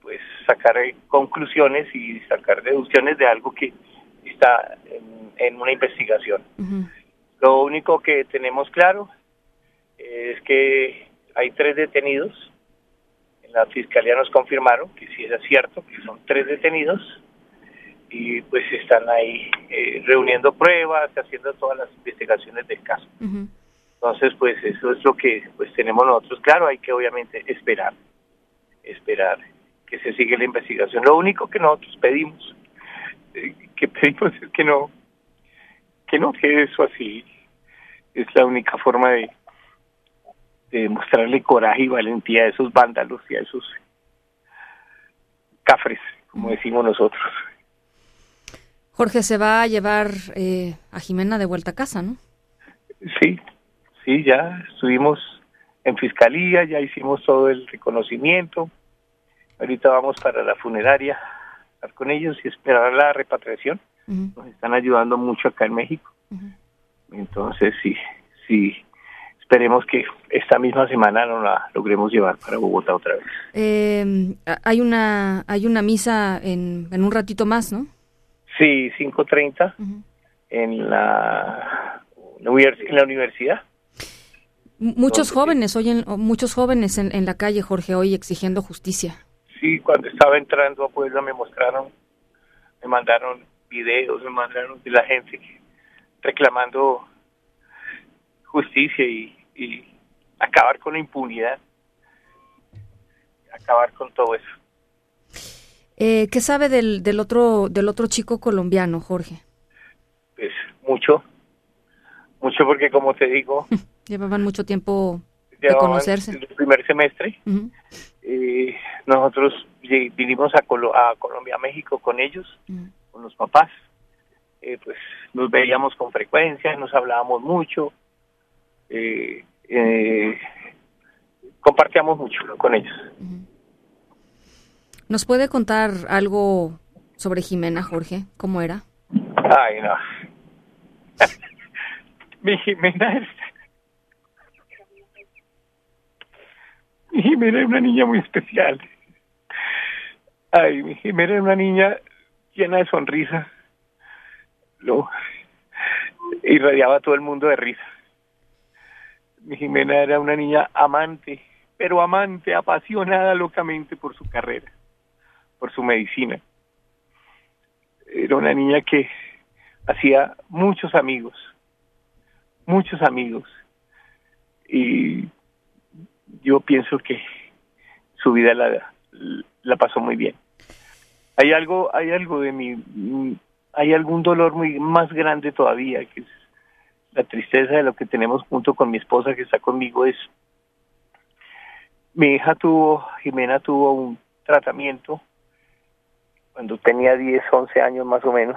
pues sacar eh, conclusiones y sacar deducciones de algo que está en, en una investigación. Lo único que tenemos claro es que hay tres detenidos. En la fiscalía nos confirmaron que sí era cierto, que son tres detenidos y pues están ahí eh, reuniendo pruebas, haciendo todas las investigaciones del caso. Entonces, pues eso es lo que pues tenemos nosotros. Claro, hay que obviamente esperar. esperar que se siga la investigación. Lo único que nosotros pedimos, eh, que pedimos es que no, que no quede eso así. Es la única forma de, de mostrarle coraje y valentía a esos vándalos y a esos cafres, como decimos nosotros. Jorge se va a llevar eh, a Jimena de vuelta a casa, ¿no? Sí, sí, ya estuvimos en fiscalía, ya hicimos todo el reconocimiento. Ahorita vamos para la funeraria, estar con ellos y esperar la repatriación. Nos están ayudando mucho acá en México. Entonces, sí, sí, esperemos que esta misma semana nos la logremos llevar para Bogotá otra vez. Eh, hay una hay una misa en, en un ratito más, ¿no? Sí, 5.30 en, la, en la universidad. Muchos jóvenes, hoy muchos jóvenes en, en, la calle, Jorge, hoy exigiendo justicia. Sí, cuando estaba entrando a Puebla me mostraron, me mandaron videos, me mandaron de la gente reclamando justicia y, y acabar con la impunidad, acabar con todo eso. Eh, ¿Qué sabe del, del otro del otro chico colombiano, Jorge? Pues mucho, mucho porque como te digo, [laughs] llevaban mucho tiempo de conocerse. El primer semestre, eh, nosotros vinimos a, a Colombia, México con ellos, con los papás. Eh, pues nos veíamos con frecuencia, nos hablábamos mucho, eh, compartíamos mucho con ellos. ¿Nos puede contar algo sobre Jimena, Jorge? ¿Cómo era? Ay, no. [laughs] Mi Jimena es... Mi Jimena es una niña muy especial. Ay, mi Jimena es una niña llena de sonrisa. Lo irradiaba a todo el mundo de risa. Mi Jimena era una niña amante, pero amante, apasionada locamente por su carrera por su medicina. Era una niña que hacía muchos amigos, muchos amigos. Y yo pienso que su vida la, la pasó muy bien. Hay algo, hay algo de mi, hay algún dolor muy más grande todavía, que es la tristeza de lo que tenemos junto con mi esposa que está conmigo es mi hija tuvo, Jimena tuvo un tratamiento cuando tenía 10, 11 años más o menos,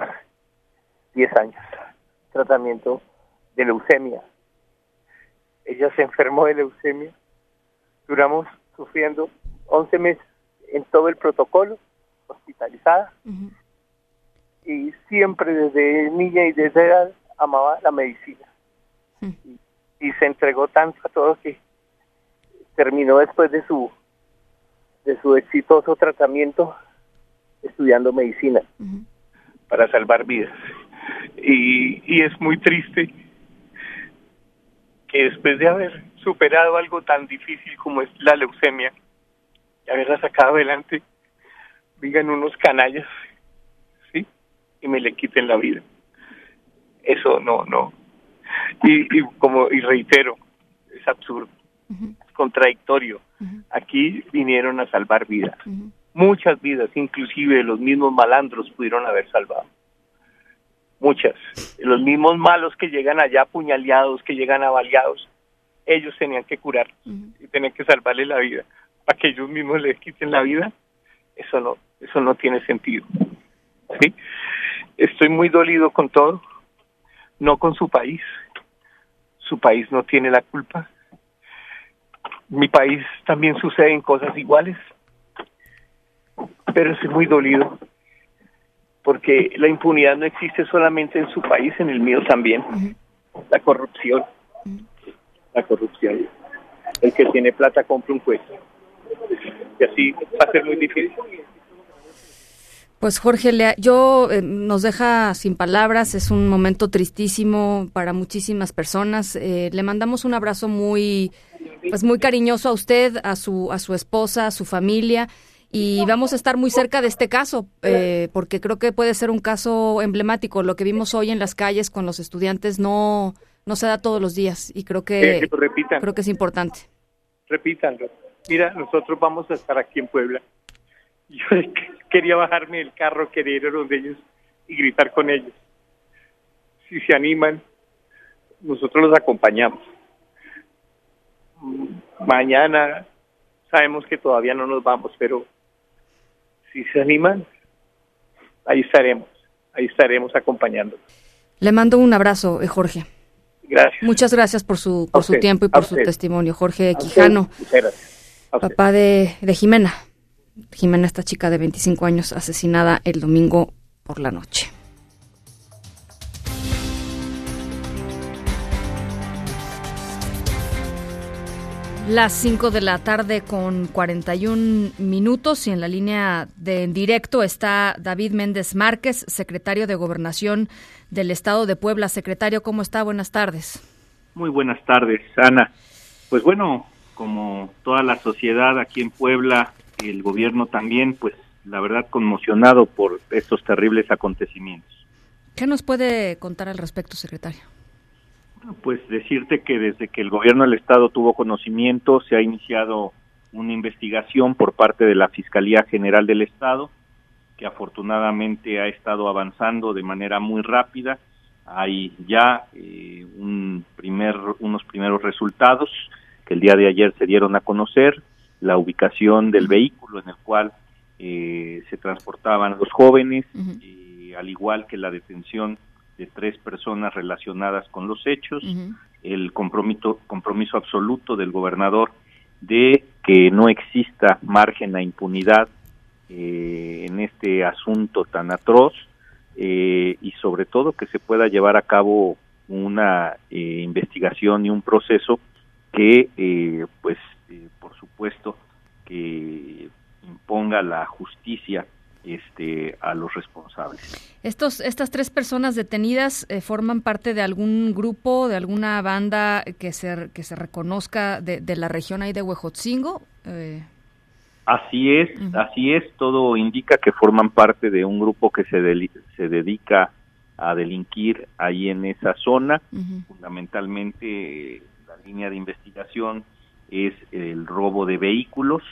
[laughs] 10 años, tratamiento de leucemia. Ella se enfermó de leucemia, duramos sufriendo 11 meses en todo el protocolo, hospitalizada, y siempre desde niña y desde edad amaba la medicina. y, y se entregó tanto a todo que terminó después de su de su exitoso tratamiento estudiando medicina. Para salvar vidas. Y, y es muy triste que después de haber superado algo tan difícil como es la leucemia, y haberla sacado adelante, vengan unos canallas, ¿sí? Y me le quiten la vida. Eso no, no. Y, y como, y reitero, es absurdo, es contradictorio. Aquí vinieron a salvar vidas muchas vidas, inclusive los mismos malandros pudieron haber salvado. Muchas. Los mismos malos que llegan allá apuñaleados, que llegan avaliados, ellos tenían que curar y tenían que salvarle la vida. Para que ellos mismos les quiten la vida, eso no, eso no tiene sentido. ¿Sí? Estoy muy dolido con todo, no con su país. Su país no tiene la culpa. Mi país también suceden cosas iguales pero estoy muy dolido porque la impunidad no existe solamente en su país, en el mío también. La corrupción, la corrupción. El que tiene plata compra un juez. Y así va a ser muy difícil. Pues Jorge, yo eh, nos deja sin palabras, es un momento tristísimo para muchísimas personas. Eh, le mandamos un abrazo muy, pues muy cariñoso a usted, a su, a su esposa, a su familia y vamos a estar muy cerca de este caso, eh, porque creo que puede ser un caso emblemático. Lo que vimos hoy en las calles con los estudiantes no, no se da todos los días y creo que, creo que es importante. Repítanlo, Mira, nosotros vamos a estar aquí en Puebla. [laughs] Yo quería bajarme del carro, quería ir a donde ellos y gritar con ellos. Si se animan, nosotros los acompañamos. Mm, Mañana sabemos que todavía no nos vamos, pero si se animan, ahí estaremos, ahí estaremos acompañando. Le mando un abrazo, eh, Jorge. Gracias. Muchas gracias por su, por su tiempo y por su testimonio. Jorge Quijano, usted. papá de, de Jimena. Jimena, esta chica de 25 años asesinada el domingo por la noche. Las 5 de la tarde con 41 minutos y en la línea de en directo está David Méndez Márquez, secretario de Gobernación del Estado de Puebla. Secretario, ¿cómo está? Buenas tardes. Muy buenas tardes, Ana. Pues bueno, como toda la sociedad aquí en Puebla, el gobierno también, pues la verdad conmocionado por estos terribles acontecimientos. ¿Qué nos puede contar al respecto, secretario? Pues decirte que desde que el gobierno del estado tuvo conocimiento, se ha iniciado una investigación por parte de la Fiscalía General del Estado, que afortunadamente ha estado avanzando de manera muy rápida. Hay ya eh, un primer, unos primeros resultados que el día de ayer se dieron a conocer, la ubicación del vehículo en el cual eh, se transportaban los jóvenes, y al igual que la detención de tres personas relacionadas con los hechos, el compromiso, compromiso absoluto del gobernador de que no exista margen a impunidad eh, en este asunto tan atroz eh, y sobre todo que se pueda llevar a cabo una eh, investigación y un proceso que eh, pues por supuesto que imponga la justicia este a los responsables. Estos, estas tres personas detenidas eh, forman parte de algún grupo, de alguna banda que se, que se reconozca de, de la región ahí de Huejotzingo. Eh, Así es, así es, todo indica que forman parte de un grupo que se, se dedica a delinquir ahí en esa zona. Fundamentalmente la línea de investigación es el robo de vehículos,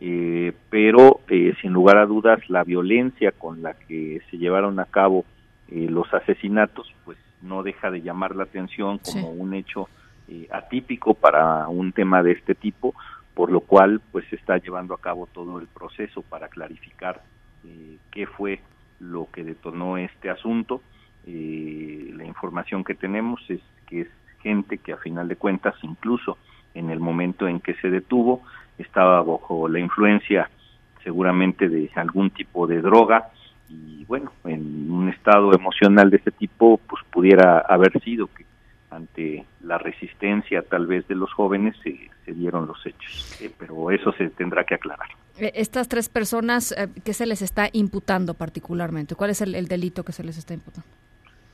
eh, pero eh, sin lugar a dudas la violencia con la que se llevaron a cabo eh, los asesinatos, pues no deja de llamar la atención como un hecho eh, atípico para un tema de este tipo, por lo cual pues se está llevando a cabo todo el proceso para clarificar eh, qué fue lo que detonó este asunto. Eh, la información que tenemos es que es gente que a final de cuentas incluso en el momento en que se detuvo estaba bajo la influencia seguramente de algún tipo de droga y bueno, en un estado emocional de ese tipo pues pudiera haber sido que ante la resistencia tal vez de los jóvenes se, se dieron los hechos, Eh, pero eso se tendrá que aclarar. eh, estas tres personas, eh, ¿qué se les está imputando particularmente? ¿Cuál es el, el delito que se les está imputando?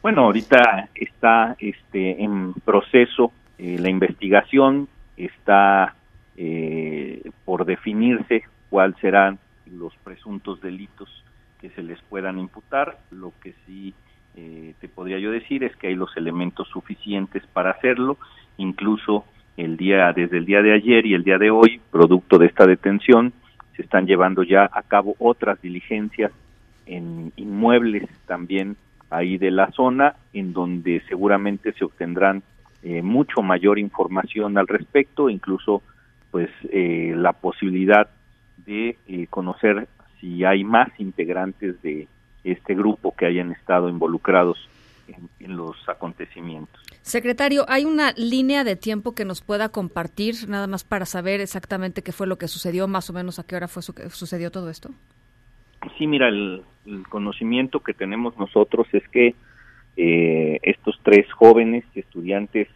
Bueno, ahorita está este en proceso eh, la investigación, está eh, por definirse cuáles serán los presuntos delitos que se les puedan imputar. Lo que sí eh, te podría yo decir es que hay los elementos suficientes para hacerlo, incluso el día desde el día de ayer y el día de hoy, producto de esta detención, se están llevando ya a cabo otras diligencias en inmuebles también ahí de la zona, en donde seguramente se obtendrán eh, mucho mayor información al respecto, incluso pues eh, la posibilidad de eh, conocer si hay más integrantes de este grupo que hayan estado involucrados en, en los acontecimientos. Secretario, ¿hay una línea de tiempo que nos pueda compartir, nada más para saber exactamente qué fue lo que sucedió, más o menos a qué hora fue su- sucedió todo esto? Sí, mira, el, el conocimiento que tenemos nosotros es que eh, estos tres jóvenes estudiantes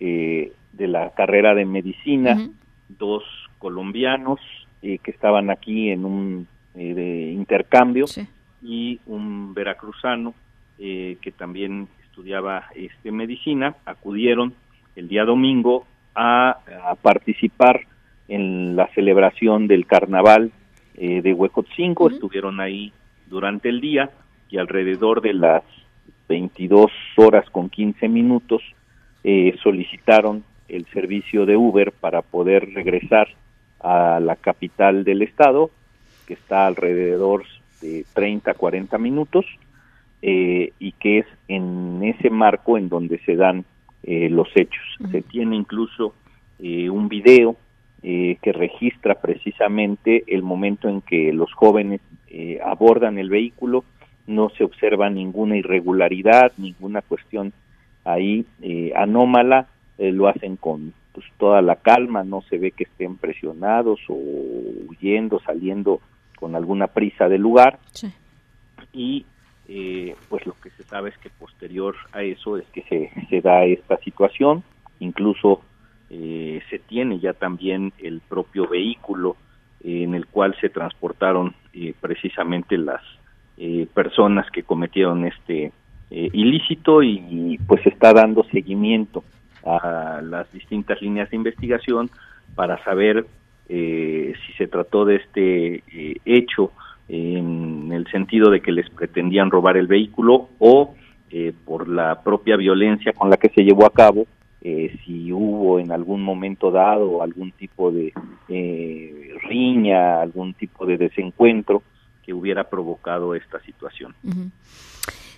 eh, de la carrera de medicina, dos colombianos eh, que estaban aquí en un eh, de intercambio y un veracruzano eh, que también estudiaba este medicina, acudieron el día domingo a, a participar en la celebración del carnaval eh, de Huecotzingo, estuvieron ahí durante el día y alrededor de las 22 horas con 15 minutos eh, solicitaron el servicio de Uber para poder regresar a la capital del estado, que está alrededor de 30 40 minutos, eh, y que es en ese marco en donde se dan eh, los hechos. Se tiene incluso eh, un video que registra precisamente el momento en que los jóvenes abordan el vehículo, no se observa ninguna irregularidad, ninguna cuestión ahí anómala, lo hacen con pues, toda la calma, no se ve que estén presionados o huyendo, saliendo con alguna prisa del lugar. Y eh, pues lo que se sabe es que posterior a eso es que se, se da esta situación, incluso eh, se tiene ya también el propio vehículo en el cual se transportaron eh, precisamente las personas que cometieron este ilícito y pues se está dando seguimiento a las distintas líneas de investigación para saber si se trató de este hecho en el sentido de que les pretendían robar el vehículo o eh, por la propia violencia con la que se llevó a cabo, eh, si hubo en algún momento dado algún tipo de eh, riña, algún tipo de desencuentro que hubiera provocado esta situación.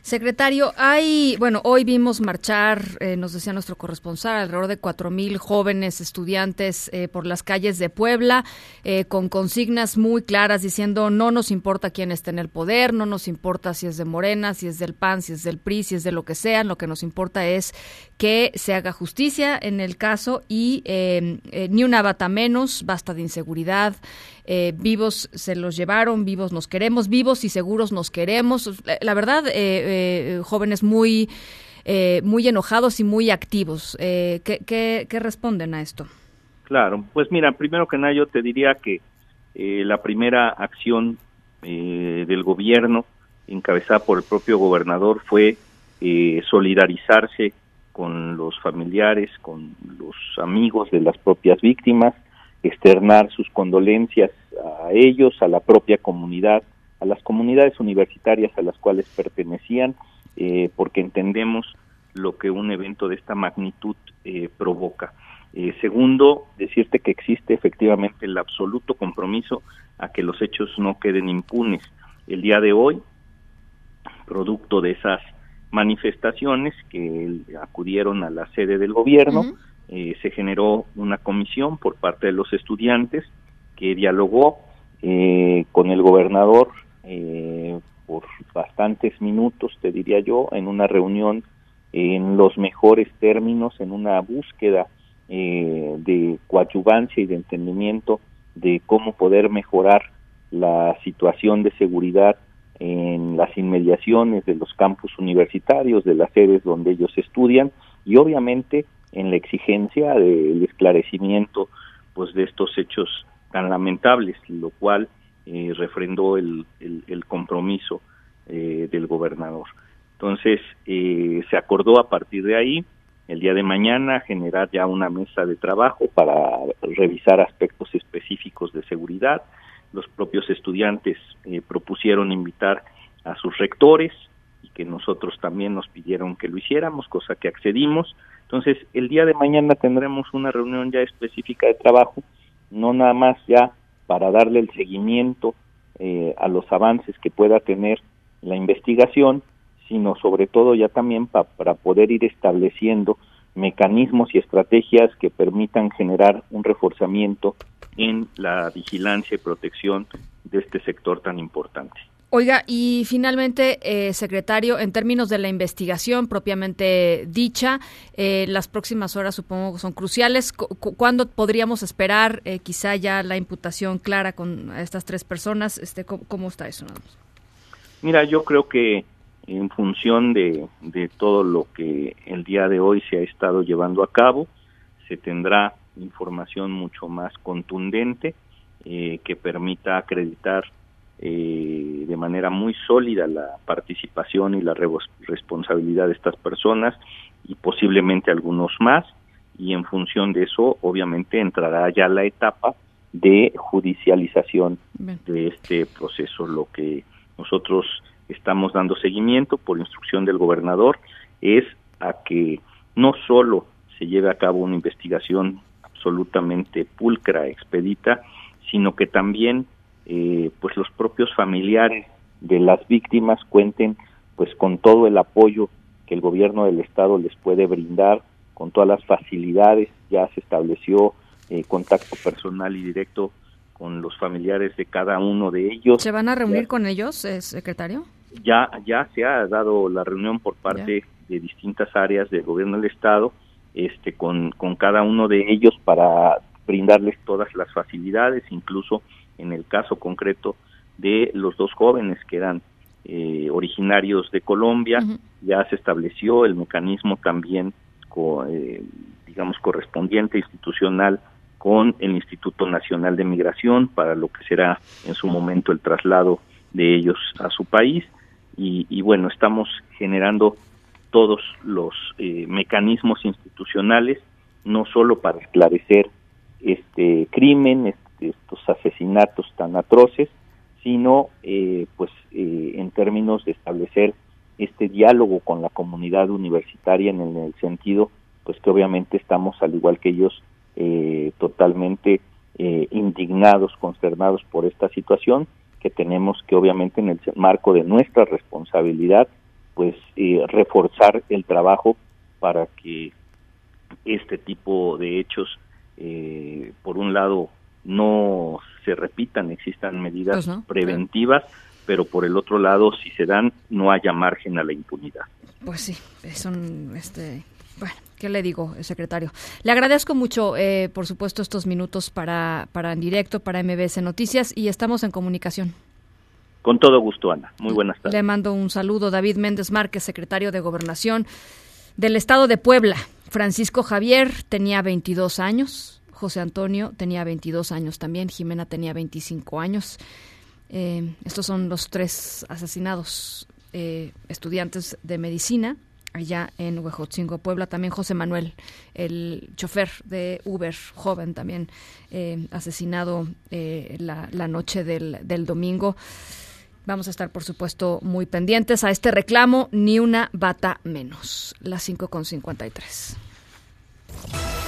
Secretario, hay, bueno, hoy vimos marchar, eh, nos decía nuestro corresponsal, alrededor de cuatro mil jóvenes estudiantes eh, por las calles de Puebla, eh, con consignas muy claras diciendo no nos importa quién esté en el poder, no nos importa si es de Morena, si es del PAN, si es del PRI, si es de lo que sea, lo que nos importa es que se haga justicia en el caso y ni una bata menos, basta de inseguridad. Eh, vivos se los llevaron, vivos nos queremos, vivos y seguros nos queremos. La, verdad, eh, eh, jóvenes muy, muy enojados y muy activos. ¿qué, qué, responden a esto? Claro, pues mira, primero que nada yo te diría que la primera acción del gobierno, encabezada por el propio gobernador, fue solidarizarse con los familiares, con los amigos de las propias víctimas, externar sus condolencias a ellos, a la propia comunidad, a las comunidades universitarias a las cuales pertenecían, eh, porque entendemos lo que un evento de esta magnitud eh, provoca. Eh, segundo, decirte que existe efectivamente el absoluto compromiso a que los hechos no queden impunes. El día de hoy, producto de esas manifestaciones que acudieron a la sede del gobierno, eh, se generó una comisión por parte de los estudiantes que dialogó eh, con el gobernador eh, por bastantes minutos, te diría yo, en una reunión en los mejores términos, en una búsqueda de coadyuvancia y de entendimiento de cómo poder mejorar la situación de seguridad en las inmediaciones de los campus universitarios, de las sedes donde ellos estudian y obviamente en la exigencia del esclarecimiento pues de estos hechos tan lamentables, lo cual eh, refrendó el, compromiso eh, del gobernador. Entonces, eh, se acordó a partir de ahí, el día de mañana, generar ya una mesa de trabajo para revisar aspectos específicos de seguridad. Los propios estudiantes propusieron invitar a sus rectores y que nosotros también nos pidieron que lo hiciéramos, cosa que accedimos entonces, el día de mañana tendremos una reunión ya específica de trabajo, no nada más ya para darle el seguimiento eh, a los avances que pueda tener la investigación, sino sobre todo ya también para poder ir estableciendo mecanismos y estrategias que permitan generar un reforzamiento en la vigilancia y protección de este sector tan importante. Oiga, y finalmente, eh, secretario, en términos de la investigación propiamente dicha, eh, las próximas horas supongo son cruciales. ¿Cuándo podríamos esperar eh, quizá ya la imputación clara con estas tres personas? Este, ¿cómo, está eso? Mira, yo creo que en función de, de todo lo que el día de hoy se ha estado llevando a cabo, se tendrá información mucho más contundente que permita acreditar eh, de manera muy sólida la participación y la responsabilidad de estas personas y posiblemente algunos más. Y en función de eso obviamente entrará ya la etapa de judicialización de este proceso lo que nosotros estamos dando seguimiento por instrucción del gobernador es a que no solo se lleve a cabo una investigación absolutamente pulcra, expedita, sino que también eh, pues los propios familiares de las víctimas cuenten pues con todo el apoyo que el gobierno del estado les puede brindar, con todas las facilidades, ya se estableció eh, contacto personal y directo con los familiares de cada uno de ellos. ¿Se van a reunir con ellos, eh, secretario? Ya, ya se ha dado la reunión por parte de distintas áreas del gobierno del estado, este, con, con cada uno de ellos para brindarles todas las facilidades, incluso en el caso concreto de los dos jóvenes que eran eh, originarios de Colombia, ya se estableció el mecanismo también, eh, digamos, correspondiente institucional con el Instituto Nacional de Migración para lo que será en su momento el traslado de ellos a su país. Y, bueno, estamos generando todos los eh, mecanismos institucionales, no solo para esclarecer este crimen, este, estos asesinatos tan atroces, sino eh, pues eh, en términos de establecer este diálogo con la comunidad universitaria en el, sentido pues que obviamente estamos al igual que ellos eh, totalmente indignados, consternados por esta situación que tenemos que obviamente en el marco de nuestra responsabilidad pues reforzar el trabajo para que este tipo de hechos por un lado no se repitan, existan medidas pues preventivas, pero por el otro lado, si se dan, no haya margen a la impunidad. Pues sí, es un, este, bueno, ¿qué le digo, secretario? Le agradezco mucho, eh, por supuesto, estos minutos para, para en directo, para MBS Noticias, y estamos en comunicación. Con todo gusto, Ana. Muy buenas tardes. Le mando un saludo, David Méndez Márquez, secretario de Gobernación del Estado de Puebla. Francisco Javier tenía 22 años, José Antonio tenía 22 años también, Jimena tenía 25 años. Eh, estos son los tres asesinados eh, estudiantes de medicina allá en Huejotzingo, Puebla. También José Manuel, el chofer de Uber, joven también, eh, asesinado la, noche del, del domingo. Vamos a estar, por supuesto, muy pendientes a este reclamo, ni una bata menos. Las 5.53.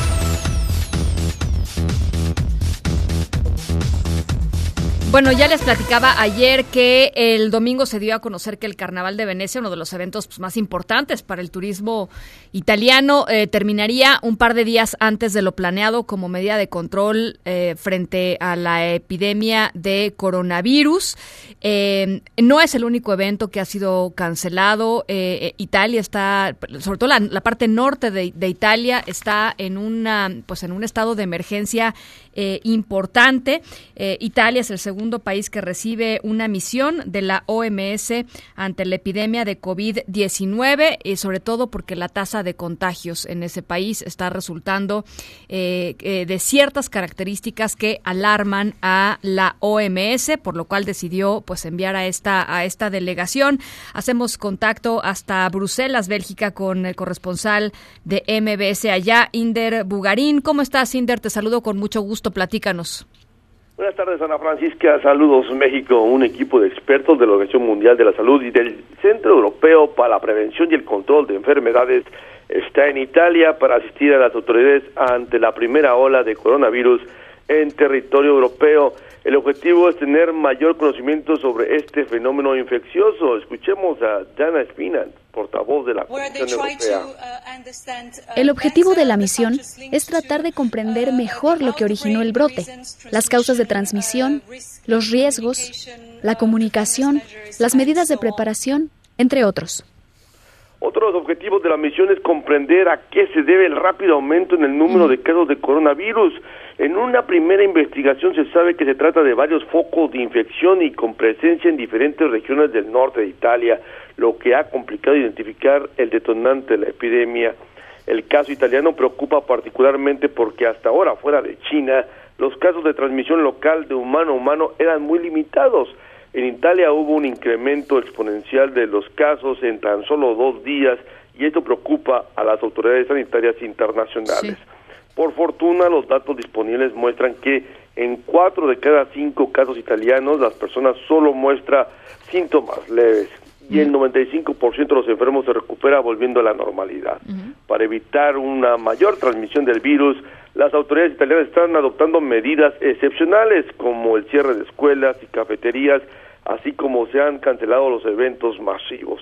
Bueno, ya les platicaba ayer que el domingo se dio a conocer que el Carnaval de Venecia, uno de los eventos pues, más importantes para el turismo italiano, eh, terminaría un par de días antes de lo planeado como medida de control eh, frente a la epidemia de coronavirus. Eh, no es el único evento que ha sido cancelado. Italia está, sobre todo la, parte norte de, de, Italia, está en una, pues en un estado de emergencia importante. Italia es el segundo país que recibe una misión de la OMS ante la epidemia de COVID-19 y sobre todo porque la tasa de contagios en ese país está resultando eh, eh, de ciertas características que alarman a la OMS, por lo cual decidió pues enviar a esta a esta delegación. Hacemos contacto hasta Bruselas, Bélgica, con el corresponsal de MBS allá, Inder Bugarín. ¿Cómo estás, Inder? Te saludo con mucho gusto. Platícanos. Buenas tardes, Ana Francisca. Saludos, México. Un equipo de expertos de la Organización Mundial de la Salud y del Centro Europeo para la Prevención y el Control de Enfermedades está en Italia para asistir a las autoridades ante la primera ola de coronavirus en territorio europeo. El objetivo es tener mayor conocimiento sobre este fenómeno infeccioso. Escuchemos a Dana Spina, portavoz de la Comisión Europea. Uh, el objetivo de la misión es tratar de comprender mejor lo que originó el brote, las causas de transmisión, los riesgos, la comunicación, las medidas de preparación, entre otros. Otro de los objetivos de la misión es comprender a qué se debe el rápido aumento en el número de casos de coronavirus. En una primera investigación se sabe que se trata de varios focos de infección y con presencia en diferentes regiones del norte de Italia, lo que ha complicado identificar el detonante de la epidemia. El caso italiano preocupa particularmente porque hasta ahora, fuera de China, los casos de transmisión local de humano a humano eran muy limitados. En Italia hubo un incremento exponencial de los casos en tan solo dos días y esto preocupa a las autoridades sanitarias internacionales. Por fortuna, los datos disponibles muestran que en cuatro de cada cinco casos italianos las personas solo muestran síntomas leves y el 95% de los enfermos se recupera volviendo a la normalidad. Para evitar una mayor transmisión del virus, las autoridades italianas están adoptando medidas excepcionales como el cierre de escuelas y cafeterías, así como se han cancelado los eventos masivos.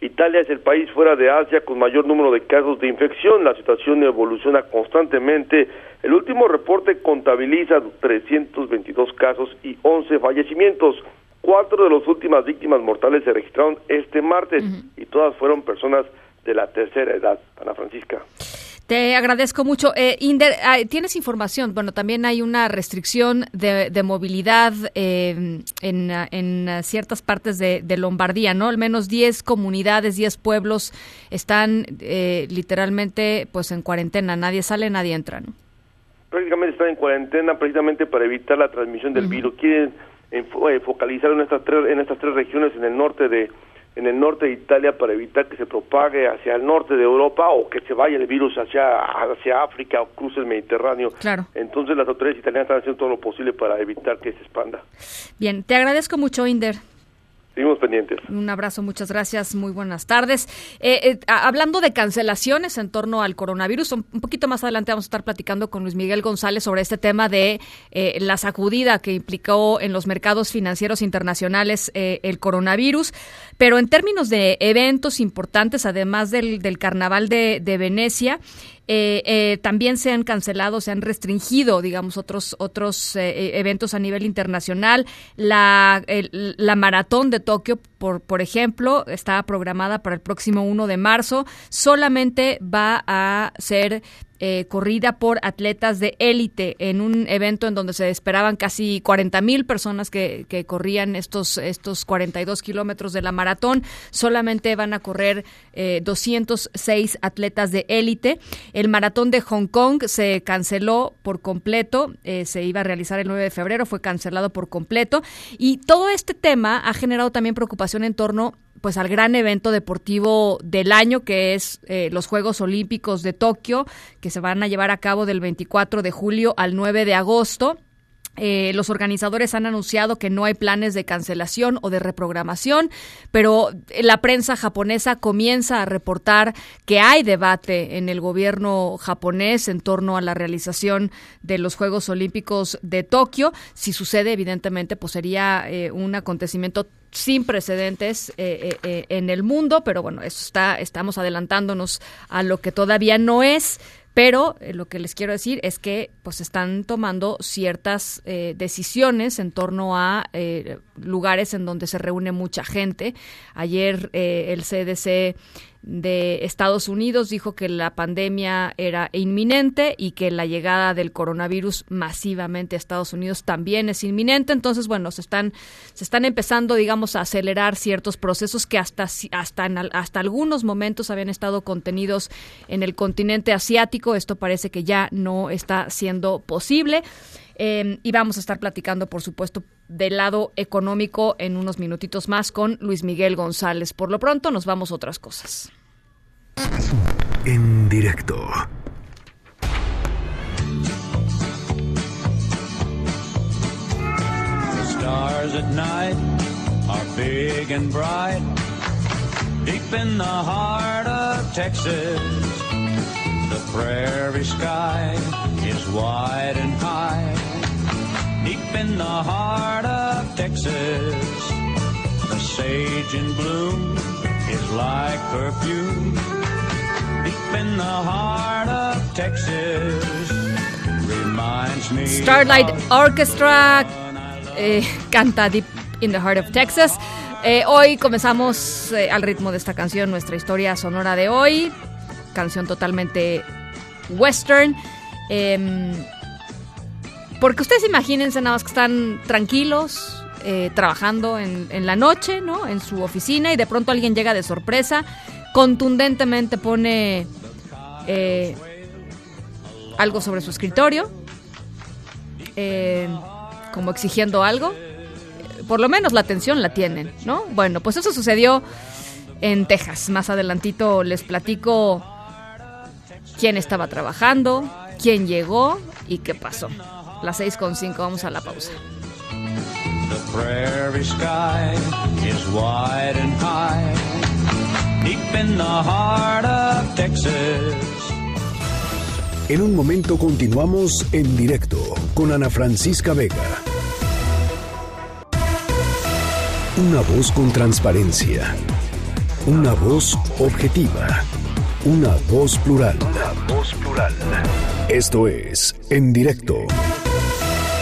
Italia es el país fuera de Asia con mayor número de casos de infección. La situación evoluciona constantemente. El último reporte contabiliza 322 casos y 11 fallecimientos. Cuatro de las últimas víctimas mortales se registraron este martes y todas fueron personas de la tercera edad. Ana Francisca. Te agradezco mucho. Eh, Inder, ¿tienes información? Bueno, también hay una restricción de, movilidad eh, en, en, ciertas partes de, Lombardía, ¿no? Al menos 10 comunidades, 10 pueblos están eh, literalmente pues en cuarentena. Nadie sale, nadie entra, ¿no? Prácticamente están en cuarentena precisamente para evitar la transmisión del virus. Quieren focalizar en estas, tres, en estas tres regiones en el norte de en el norte de Italia para evitar que se propague hacia el norte de Europa o que se vaya el virus hacia, hacia África o cruce el Mediterráneo. Claro. Entonces las autoridades italianas están haciendo todo lo posible para evitar que se expanda. Bien, te agradezco mucho, Inder. Un abrazo, muchas gracias, muy buenas tardes. Eh, eh, hablando de cancelaciones en torno al coronavirus, un, poquito más adelante vamos a estar platicando con Luis Miguel González sobre este tema de eh, la sacudida que implicó en los mercados financieros internacionales el coronavirus. Pero en términos de eventos importantes, además del, carnaval de Venecia, eh, eh, también se han cancelado, se han restringido, digamos, otros otros eh, eventos a nivel internacional. La, la maratón de Tokio, por, por ejemplo, está programada para el próximo 1 de marzo. Solamente va a ser eh, corrida por atletas de élite en un evento en donde se esperaban casi 40 mil personas que, que, corrían estos, estos 42 kilómetros de la maratón. Solamente van a correr eh, 206 atletas de élite. El maratón de Hong Kong se canceló por completo. Eh, se iba a realizar el 9 de febrero, fue cancelado por completo. Y todo este tema ha generado también preocupación en torno pues al gran evento deportivo del año que es eh, los Juegos Olímpicos de Tokio que se van a llevar a cabo del 24 de julio al 9 de agosto. Eh, los organizadores han anunciado que no hay planes de cancelación o de reprogramación, pero la prensa japonesa comienza a reportar que hay debate en el gobierno japonés en torno a la realización de los Juegos Olímpicos de Tokio. Si sucede, evidentemente, pues sería eh, un acontecimiento sin precedentes eh, en el mundo, pero bueno, eso está, estamos adelantándonos a lo que todavía no es. Pero eh, lo que les quiero decir es que pues están tomando ciertas eh, decisiones en torno a eh, lugares en donde se reúne mucha gente. Ayer el CDC de Estados Unidos dijo que la pandemia era inminente y que la llegada del coronavirus masivamente a Estados Unidos también es inminente. Entonces, bueno, se están, se están empezando, digamos, a acelerar ciertos procesos que hasta, hasta, hasta algunos momentos habían estado contenidos en el continente asiático. Esto parece que ya no está siendo posible. Em, y vamos a estar platicando, por supuesto, del lado económico en unos minutitos más con Luis Miguel González. Por lo pronto, nos vamos a otras cosas. En directo. The stars at night are big and bright. Deep in the heart of Texas, the prairie sky is wide and high. In the heart of Texas, the sage in bloom is like perfume. Deep in the heart of Texas, reminds me Starlight Orchestra eh, canta Deep in the Heart of Texas. Eh, hoy comenzamos eh, al ritmo de esta canción nuestra historia sonora de hoy, canción totalmente western. Eh, porque ustedes imagínense nada más que están tranquilos, eh, trabajando en, en, la noche, ¿no? En su oficina y de pronto alguien llega de sorpresa, contundentemente pone eh, algo sobre su escritorio, eh, como exigiendo algo. Por lo menos la atención la tienen, ¿no? Bueno, pues eso sucedió en Texas. Más adelantito les platico quién estaba trabajando, quién llegó y qué pasó. Las seis con cinco, vamos a la pausa. The prairie sky is wide and high, deep in the heart of Texas. En un momento continuamos en directo con Ana Francisca Vega. Una voz con transparencia. Una voz objetiva. Una voz plural. Una voz plural. Esto es En Directo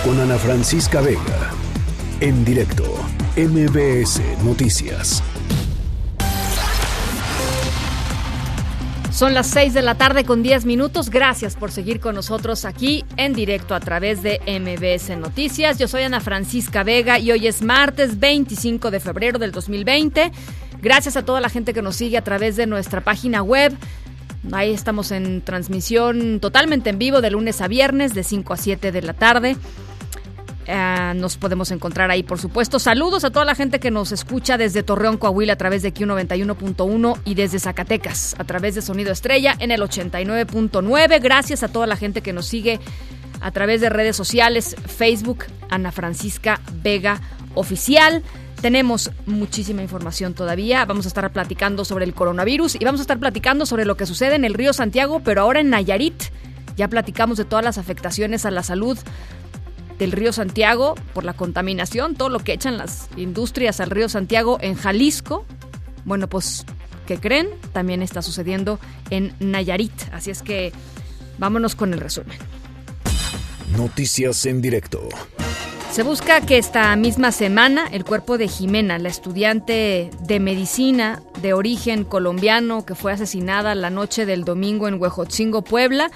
con Ana Francisca Vega. En directo, MBS Noticias. Son las 6 de la tarde con 10 minutos. Gracias por seguir con nosotros aquí en directo a través de MBS Noticias. Yo soy Ana Francisca Vega y hoy es martes 25 de febrero del 2020. Gracias a toda la gente que nos sigue a través de nuestra página web. Ahí estamos en transmisión totalmente en vivo de lunes a viernes de 5 a 7 de la tarde. Eh, nos podemos encontrar ahí, por supuesto. Saludos a toda la gente que nos escucha desde Torreón, Coahuila, a través de Q91.1 y desde Zacatecas, a través de Sonido Estrella en el 89.9. Gracias a toda la gente que nos sigue a través de redes sociales, Facebook, Ana Francisca Vega Oficial. Tenemos muchísima información todavía. Vamos a estar platicando sobre el coronavirus y vamos a estar platicando sobre lo que sucede en el río Santiago, pero ahora en Nayarit. Ya platicamos de todas las afectaciones a la salud del río Santiago por la contaminación, todo lo que echan las industrias al río Santiago en Jalisco. Bueno, pues, ¿qué creen? También está sucediendo en Nayarit. Así es que vámonos con el resumen. Noticias en directo. Se busca que esta misma semana el cuerpo de Jimena, la estudiante de medicina de origen colombiano que fue asesinada la noche del domingo en Huejotzingo, Puebla,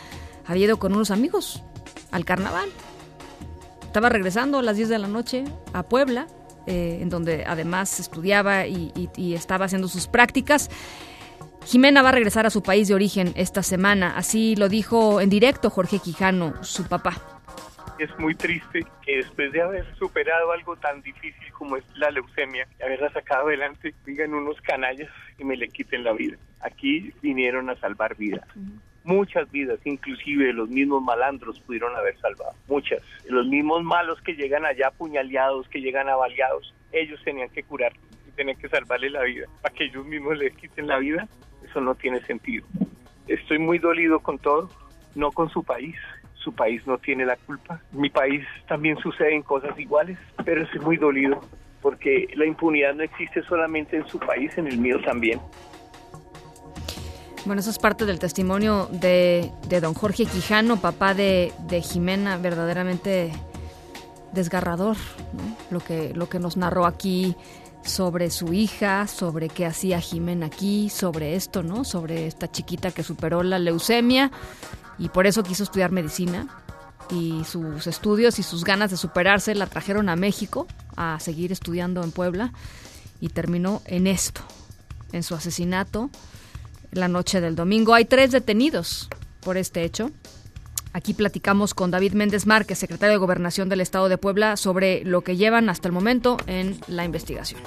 había ido con unos amigos al carnaval. Estaba regresando a las 10 de la noche a Puebla, eh, en donde además estudiaba y, y- y estaba haciendo sus prácticas. Jimena va a regresar a su país de origen esta semana, así lo dijo en directo Jorge Quijano, su papá. Es muy triste que después de haber superado algo tan difícil como es la leucemia, y haberla sacado adelante, vengan unos canallas y me le quiten la vida. Aquí vinieron a salvar vidas. Muchas vidas, inclusive los mismos malandros pudieron haber salvado. Muchas. Los mismos malos que llegan allá apuñaleados, que llegan avaliados, ellos tenían que curar y tenían que salvarle la vida. Para que ellos mismos les quiten la vida, eso no tiene sentido. Estoy muy dolido con todo, no con su país. Su país no tiene la culpa. Mi país también suceden cosas iguales, pero estoy muy dolido porque la impunidad no existe solamente en su país, en el mío también. Bueno, eso es parte del testimonio de, de don Jorge Quijano, papá de, de Jimena, verdaderamente desgarrador, lo, que, lo que nos narró aquí sobre su hija, sobre qué hacía Jimena aquí, sobre esto, ¿no? Sobre esta chiquita que superó la leucemia y por eso quiso estudiar medicina y sus estudios y sus ganas de superarse la trajeron a México a seguir estudiando en Puebla y terminó en esto, en su asesinato la noche del domingo. Hay tres detenidos por este hecho. Aquí platicamos con David Méndez Márquez, secretario de Gobernación del Estado de Puebla, sobre lo que llevan hasta el momento en la investigación.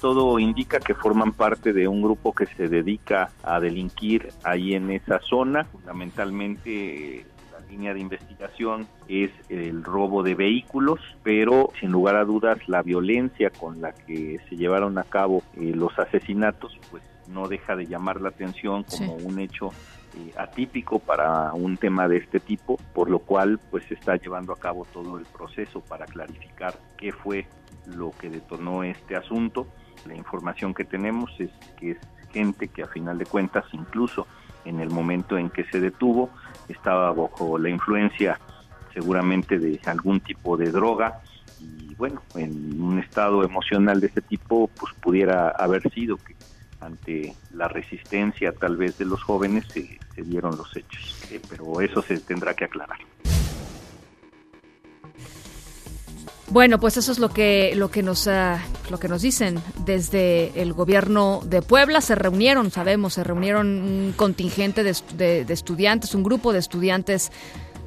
todo indica que forman parte de un grupo que se dedica a delinquir ahí en esa zona. Fundamentalmente la línea de investigación es el robo de vehículos, pero sin lugar a dudas la violencia con la que se llevaron a cabo eh, los asesinatos, pues no deja de llamar la atención como Sí. un hecho eh, atípico para un tema de este tipo, por lo cual pues se está llevando a cabo todo el proceso para clarificar qué fue lo que detonó este asunto. La información que tenemos es que es gente que a final de cuentas, incluso en el momento en que se detuvo, estaba bajo la influencia seguramente de algún tipo de droga y bueno, en un estado emocional de este tipo, pues pudiera haber sido que ante la resistencia tal vez de los jóvenes se, dieron los hechos, Eh, pero eso se tendrá que aclarar. Bueno, pues eso es lo que lo que nos ah, lo que nos dicen desde el gobierno de Puebla. Se reunieron, sabemos, se reunieron un contingente de estudiantes, un grupo de estudiantes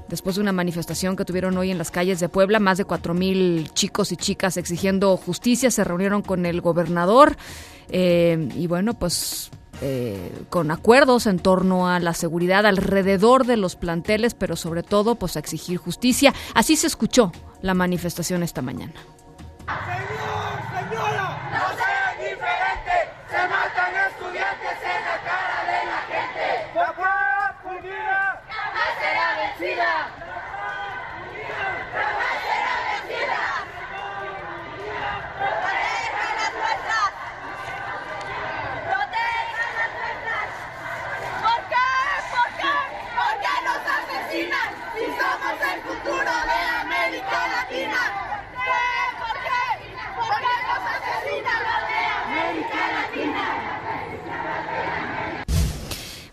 después de una manifestación que tuvieron hoy en las calles de Puebla, más de cuatro mil chicos y chicas exigiendo justicia. Se reunieron con el gobernador eh, y bueno, pues eh, con acuerdos en torno a la seguridad alrededor de los planteles, pero sobre todo pues a exigir justicia. Así se escuchó la manifestación esta mañana.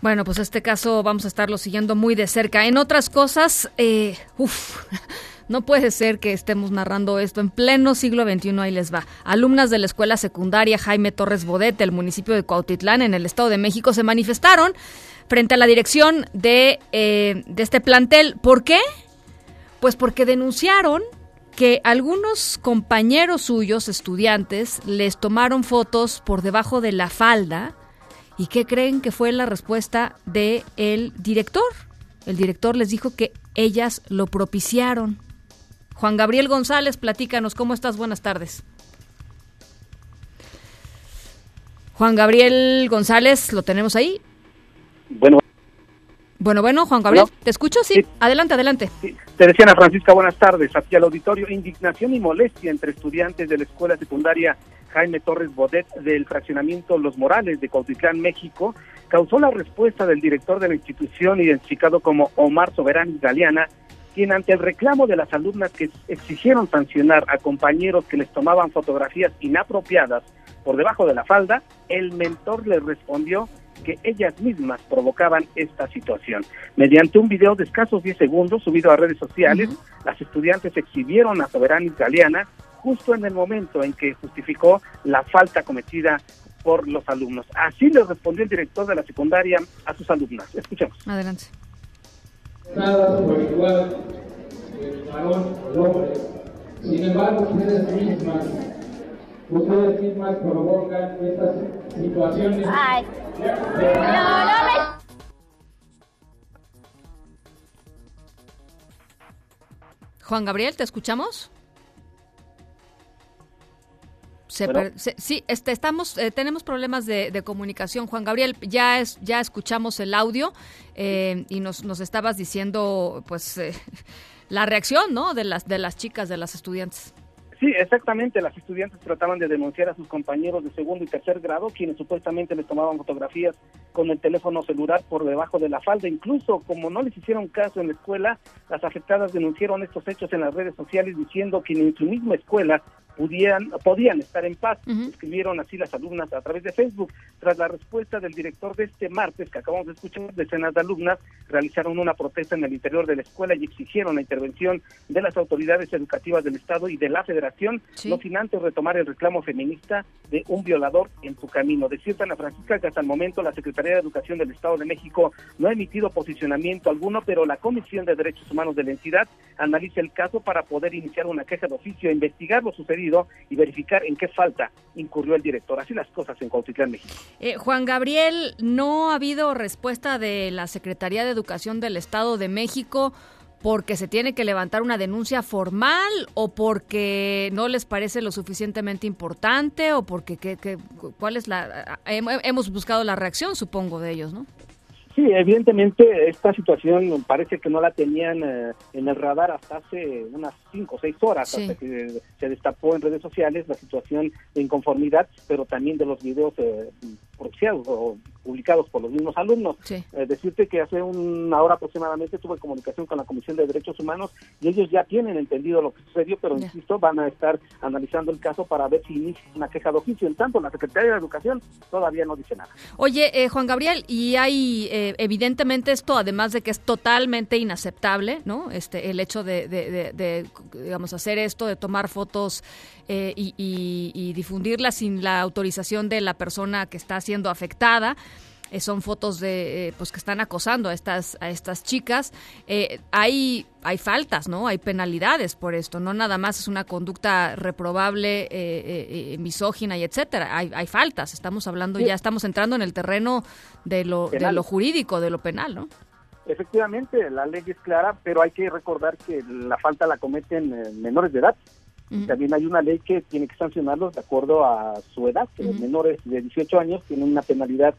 Bueno, pues este caso vamos a estarlo siguiendo muy de cerca. En otras cosas, eh, uff, [laughs] no puede ser que estemos narrando esto en pleno siglo XXI, ahí les va. Alumnas de la escuela secundaria Jaime Torres Bodet del municipio de Cuautitlán, en el Estado de México, se manifestaron frente a la dirección de, eh, de este plantel. ¿Por qué? Pues porque denunciaron que algunos compañeros suyos, estudiantes, les tomaron fotos por debajo de la falda ¿Y qué creen que fue la respuesta del el director? El director les dijo que ellas lo propiciaron. Juan Gabriel González, platícanos, ¿cómo estás? Buenas tardes. Juan Gabriel González, ¿lo tenemos ahí? Bueno. Bueno, bueno, Juan Gabriel, ¿te escucho? Sí, adelante, adelante. Te decía Ana Francisca, buenas tardes. Aquí al auditorio, indignación y molestia entre estudiantes de la escuela secundaria Jaime Torres Bodet del fraccionamiento Los Morales de Cuautitlán, México, causó la respuesta del director de la institución identificado como Omar Soberán Galeana, quien ante el reclamo de las alumnas que exigieron sancionar a compañeros que les tomaban fotografías inapropiadas por debajo de la falda, el mentor le respondió que ellas mismas provocaban esta situación. Mediante un video de escasos 10 segundos subido a redes sociales, las estudiantes exhibieron a Soberán Galeana justo en el momento en que justificó la falta cometida por los alumnos. Así le respondió el director de la secundaria a sus alumnas. Escuchemos. Adelante. Nada por igual, el varón el hombre. Sin embargo, ustedes mismas, ustedes mismas provocan estas situaciones. Ay. Juan Gabriel, ¿te escuchamos? sí, este, estamos, eh, tenemos problemas de, comunicación. Juan Gabriel, ya es, ya escuchamos el audio eh, y nos, nos estabas diciendo, pues, eh, [laughs] la reacción, ¿no? De las de las chicas, de las estudiantes. Sí, exactamente. Las estudiantes trataban de denunciar a sus compañeros de segundo y tercer grado, quienes supuestamente les tomaban fotografías con el teléfono celular por debajo de la falda. Incluso, como no les hicieron caso en la escuela, las afectadas denunciaron estos hechos en las redes sociales diciendo que en su misma escuela podían, podían estar en paz. Escribieron así las alumnas a través de Facebook. Tras la respuesta del director de este martes, que acabamos de escuchar, decenas de alumnas realizaron una protesta en el interior de la escuela y exigieron la intervención de las autoridades educativas del Estado y de la Federación, no sin antes retomar el reclamo feminista de un violador en su camino. Decía Ana Francisca que hasta el momento la Secretaría de Educación del Estado de México no ha emitido posicionamiento alguno, pero la Comisión de Derechos Humanos de la entidad analiza el caso para poder iniciar una queja de oficio investigar lo sucedido y verificar en qué falta incurrió el director. Así las cosas en Cuautitlán, México. Eh, Juan Gabriel, ¿no ha habido respuesta de la Secretaría de Educación del Estado de México porque se tiene que levantar una denuncia formal o porque no les parece lo suficientemente importante o porque qué, cuál es la hemos buscado la reacción supongo de ellos, ¿no? Sí, evidentemente esta situación parece que no la tenían eh, en el radar hasta hace unas cinco o seis horas, hasta que se destapó en redes sociales la situación de inconformidad, pero también de los videos eh, o publicados por los mismos alumnos. Eh, decirte que hace una hora aproximadamente tuve comunicación con la Comisión de Derechos Humanos y ellos ya tienen entendido lo que sucedió, pero insisto, van a estar analizando el caso para ver si inicia una queja de oficio. En tanto, la Secretaría de Educación todavía no dice nada. Oye, eh, Juan Gabriel, y hay eh, evidentemente esto, además de que es totalmente inaceptable, ¿no? Este, el hecho de, digamos, hacer esto, de tomar fotos y, y difundirlas sin la autorización de la persona que está siendo afectada. eh, son fotos de, eh, pues que están acosando a estas, a estas chicas. Eh, hay, hay faltas, ¿no? Hay penalidades por esto. No nada más es una conducta reprobable, misógina y etcétera. Hay, hay faltas. Estamos hablando, ya estamos entrando en el terreno de lo, de lo jurídico, de lo penal, ¿no? Efectivamente, la ley es clara, pero hay que recordar que la falta la cometen menores de edad. También hay una ley que tiene que sancionarlos de acuerdo a su edad, que los menores de 18 años tienen una penalidad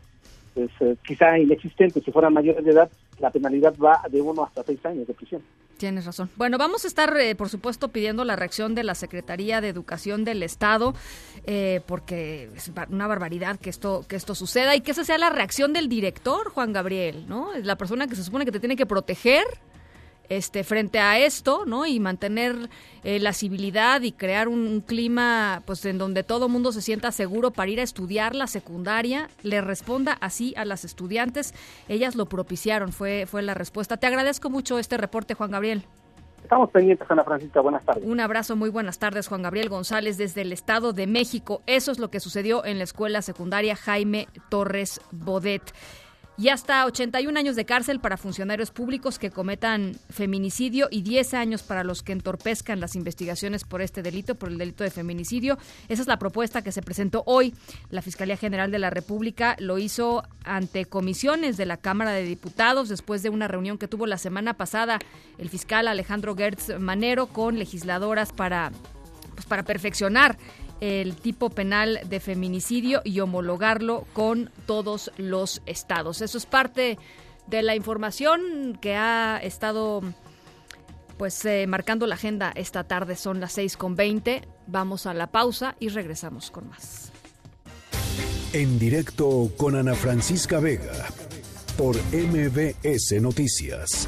pues, eh, quizá inexistente, si fueran mayores de edad, la penalidad va de uno hasta seis años de prisión. Tienes razón. Bueno, vamos a estar, eh, por supuesto, pidiendo la reacción de la Secretaría de Educación del Estado, eh, porque es una barbaridad que esto, que esto suceda y que esa sea la reacción del director, Juan Gabriel, ¿no? Es la persona que se supone que te tiene que proteger este, frente a esto, ¿no? Y mantener eh, la civilidad y crear un, clima, pues, en donde todo mundo se sienta seguro para ir a estudiar la secundaria, le responda así a las estudiantes. Ellas lo propiciaron, fue, fue la respuesta. Te agradezco mucho este reporte, Juan Gabriel. Estamos pendientes, Ana Francisca. Buenas tardes. Un abrazo, muy buenas tardes, Juan Gabriel González, desde el Estado de México. Eso es lo que sucedió en la escuela secundaria Jaime Torres Bodet y hasta 81 años de cárcel para funcionarios públicos que cometan feminicidio y 10 años para los que entorpezcan las investigaciones por este delito, por el delito de feminicidio. Esa es la propuesta que se presentó hoy. La Fiscalía General de la República lo hizo ante comisiones de la Cámara de Diputados después de una reunión que tuvo la semana pasada el fiscal Alejandro Gertz Manero con legisladoras para, pues, para perfeccionar el tipo penal de feminicidio y homologarlo con todos los estados. Eso es parte de la información que ha estado pues eh, marcando la agenda esta tarde. Son las 6 con 20. Vamos a la pausa y regresamos con más. En directo con Ana Francisca Vega por MBS Noticias.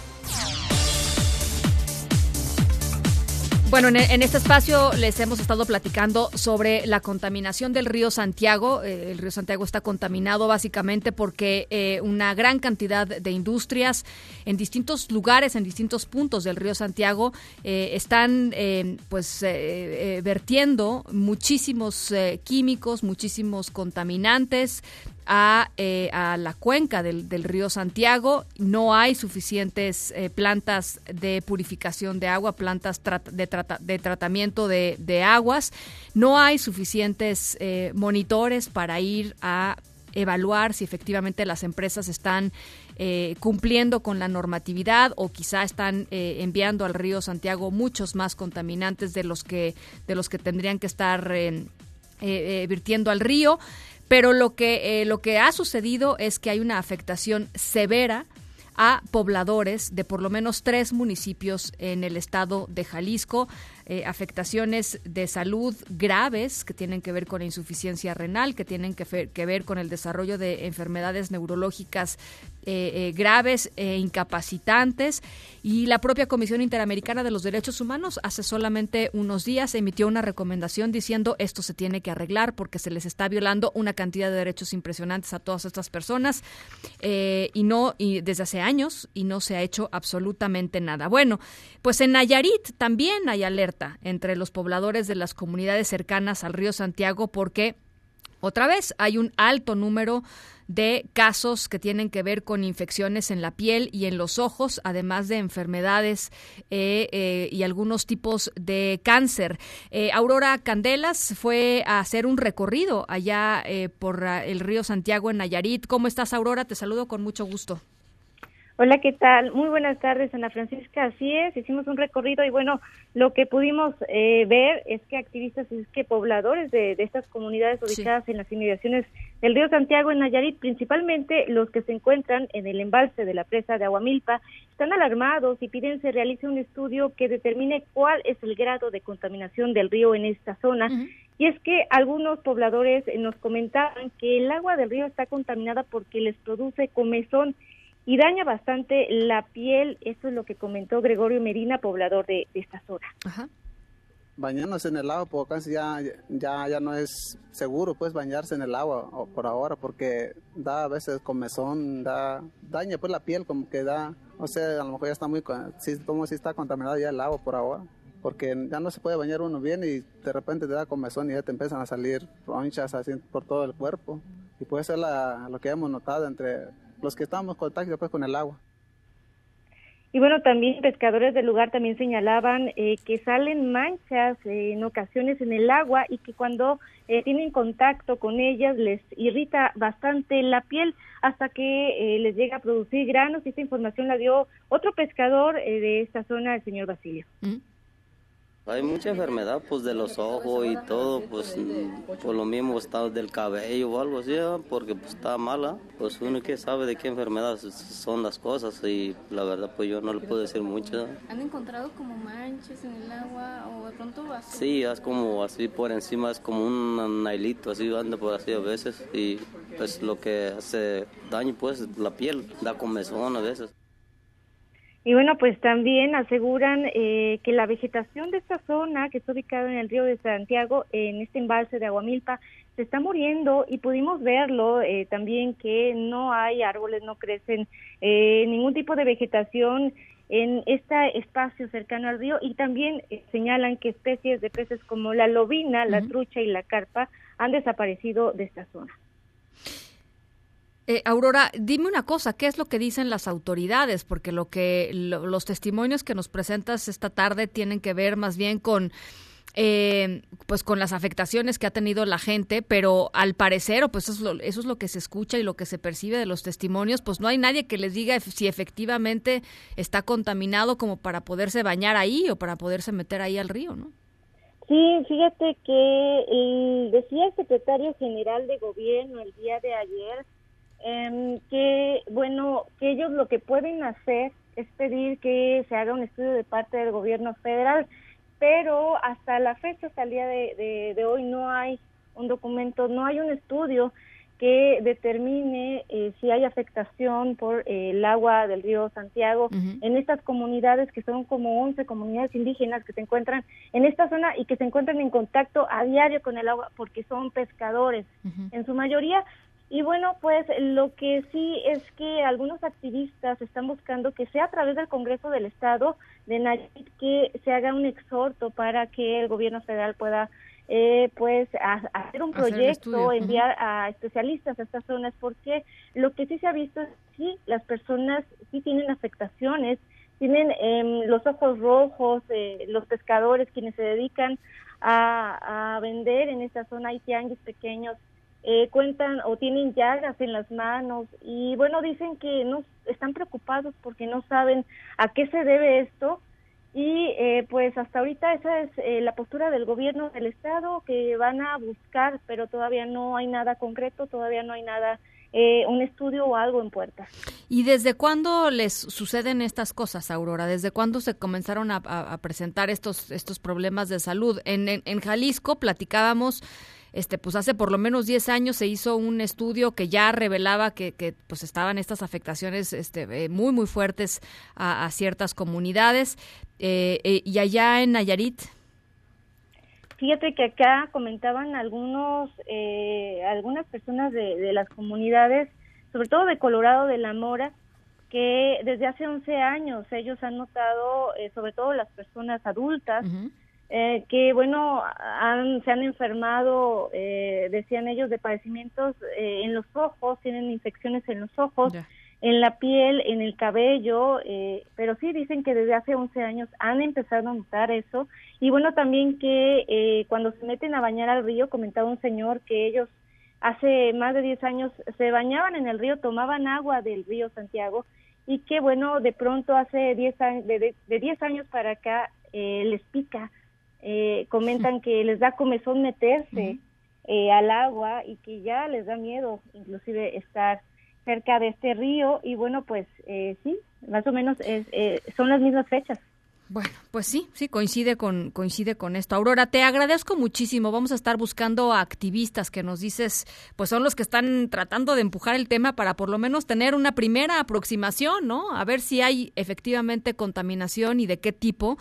Bueno, en, este espacio les hemos estado platicando sobre la contaminación del río Santiago. Eh, el río Santiago está contaminado básicamente porque eh, una gran cantidad de industrias en distintos lugares, en distintos puntos del río Santiago, eh, están pues vertiendo muchísimos químicos, muchísimos contaminantes eh, a, la cuenca del, río Santiago. No hay suficientes eh, plantas de purificación de agua, plantas de, de, tratamiento de, aguas. No hay suficientes eh, monitores para ir a evaluar si efectivamente las empresas están cumpliendo con la normatividad o quizá están enviando al río Santiago muchos más contaminantes de los que de los que tendrían que estar virtiendo al río pero lo que, eh, lo que ha sucedido es que hay una afectación severa a pobladores de por lo menos tres municipios en el estado de Jalisco, eh, afectaciones de salud graves que tienen que ver con insuficiencia renal, que tienen que, que ver con el desarrollo de enfermedades neurológicas eh, eh, graves e incapacitantes y la propia Comisión Interamericana de los Derechos Humanos hace solamente unos días emitió una recomendación diciendo esto se tiene que arreglar porque se les está violando una cantidad de derechos impresionantes a todas estas personas eh, y no y desde hace años y no se ha hecho absolutamente nada. Bueno, pues en Nayarit también hay alerta entre los pobladores de las comunidades cercanas al río Santiago porque otra vez hay un alto número de casos que tienen que ver con infecciones en la piel y en los ojos, además de enfermedades eh, eh, y algunos tipos de cáncer. Eh, Aurora Candelas fue a hacer un recorrido allá por el río Santiago en Nayarit. ¿Cómo estás, Aurora? Te saludo con mucho gusto. Hola, ¿qué tal? Muy buenas tardes, Ana Francisca. Así es, hicimos un recorrido y bueno, lo que pudimos eh, ver es que activistas, es que pobladores de, estas comunidades ubicadas en las inmediaciones del río Santiago en Nayarit, principalmente los que se encuentran en el embalse de la presa de Aguamilpa, están alarmados y piden se realice un estudio que determine cuál es el grado de contaminación del río en esta zona. Y es que algunos pobladores nos comentaban que el agua del río está contaminada porque les produce comezón y daña bastante la piel. Esto es lo que comentó Gregorio Medina, poblador de, esta zona. Bañarnos en el agua, porque casi ya, ya, ya no es seguro pues bañarse en el agua o por ahora, porque da a veces comezón, da, daña pues la piel, como que da, o sea, a lo mejor ya está muy, sí, como si está contaminado ya el agua por ahora porque ya no se puede bañar uno bien y de repente te da comezón y ya te empiezan a salir ronchas así por todo el cuerpo. Y puede ser la, lo que hemos notado entre los que estamos en contacto pues, con el agua. Y bueno, también pescadores del lugar también señalaban eh, que salen manchas eh, en ocasiones en el agua y que cuando eh, tienen contacto con ellas les irrita bastante la piel hasta que les llega a producir granos. Y esta información la dio otro pescador de esta zona, el señor Basilio. Hay mucha enfermedad pues de los ojos y todo, pues por lo mismo está del cabello o algo así, porque pues está mala. Pues uno que sabe de qué enfermedad son las cosas y la verdad pues yo no le puedo decir mucho. ¿Han encontrado como manchas en el agua o de pronto así? Sí, es como así por encima, es como un nailito así, anda por así a veces y pues lo que hace daño pues la piel, da comezón a veces. Y bueno, pues también aseguran eh, que la vegetación de esta zona, que está ubicada en el río de Santiago, en este embalse de Aguamilpa, se está muriendo y pudimos verlo eh, también que no hay árboles, no crecen eh, ningún tipo de vegetación en este espacio cercano al río y también señalan que especies de peces como la lobina, la trucha y la carpa han desaparecido de esta zona. Eh, Aurora, dime una cosa, ¿qué es lo que dicen las autoridades? Porque lo que los testimonios que nos presentas esta tarde tienen que ver más bien con eh, pues con las afectaciones que ha tenido la gente, pero al parecer, o pues eso es, lo, eso es lo que se escucha y lo que se percibe de los testimonios, pues no hay nadie que les diga si efectivamente está contaminado como para poderse bañar ahí o para poderse meter ahí al río, ¿no? Sí, fíjate que decía el secretario general de gobierno el día de ayer eh, que, bueno, que ellos lo que pueden hacer es pedir que se haga un estudio de parte del gobierno federal, pero hasta la fecha, hasta el día de, de, hoy, no hay un documento, no hay un estudio que determine eh, si hay afectación por eh, el agua del río Santiago en estas comunidades que son como 11 comunidades indígenas que se encuentran en esta zona y que se encuentran en contacto a diario con el agua porque son pescadores. En su mayoría, y bueno, pues lo que sí es que algunos activistas están buscando que sea a través del Congreso del Estado de Nayarit que se haga un exhorto para que el gobierno federal pueda eh, pues hacer un proyecto, enviar a especialistas a estas zonas, porque lo que sí se ha visto es que sí, las personas sí tienen afectaciones, tienen eh, los ojos rojos, eh, los pescadores quienes se dedican a, a vender en esta zona hay tianguis pequeños eh, cuentan o tienen llagas en las manos y bueno dicen que no están preocupados porque no saben a qué se debe esto y eh, pues hasta ahorita esa es eh, la postura del gobierno del estado que van a buscar pero todavía no hay nada concreto todavía no hay nada un estudio o algo en puerta. ¿Y desde cuándo les suceden estas cosas, Aurora? ¿Desde cuándo se comenzaron a, presentar estos, estos problemas de salud? En, en, en Jalisco platicábamos este pues hace por lo menos 10 años se hizo un estudio que ya revelaba que, que pues estaban estas afectaciones este, eh, muy muy fuertes a, ciertas comunidades. Eh, eh, y allá en Nayarit. Fíjate que acá comentaban algunos, algunas personas de, de, las comunidades, sobre todo de Colorado de la Mora, que desde hace 11 años ellos han notado, sobre todo las personas adultas, eh, que bueno, han, se han enfermado, eh, decían ellos, de padecimientos eh, en los ojos, tienen infecciones en los ojos, en la piel, en el cabello, pero sí dicen que desde hace 11 años han empezado a notar eso. Y bueno, también que cuando se meten a bañar al río, comentaba un señor que ellos hace más de 10 años se bañaban en el río, tomaban agua del río Santiago y que bueno, de pronto hace 10 años, de, de 10 años para acá les pica eh, comentan que les da comezón meterse eh, al agua y que ya les da miedo inclusive estar cerca de este río y bueno pues eh, sí más o menos es, son las mismas fechas bueno, pues sí, sí, coincide con, coincide con esto. Aurora, te agradezco muchísimo. Vamos a estar buscando a activistas que nos dices, pues son los que están tratando de empujar el tema para por lo menos tener una primera aproximación, ¿no? A ver si hay efectivamente contaminación y de qué tipo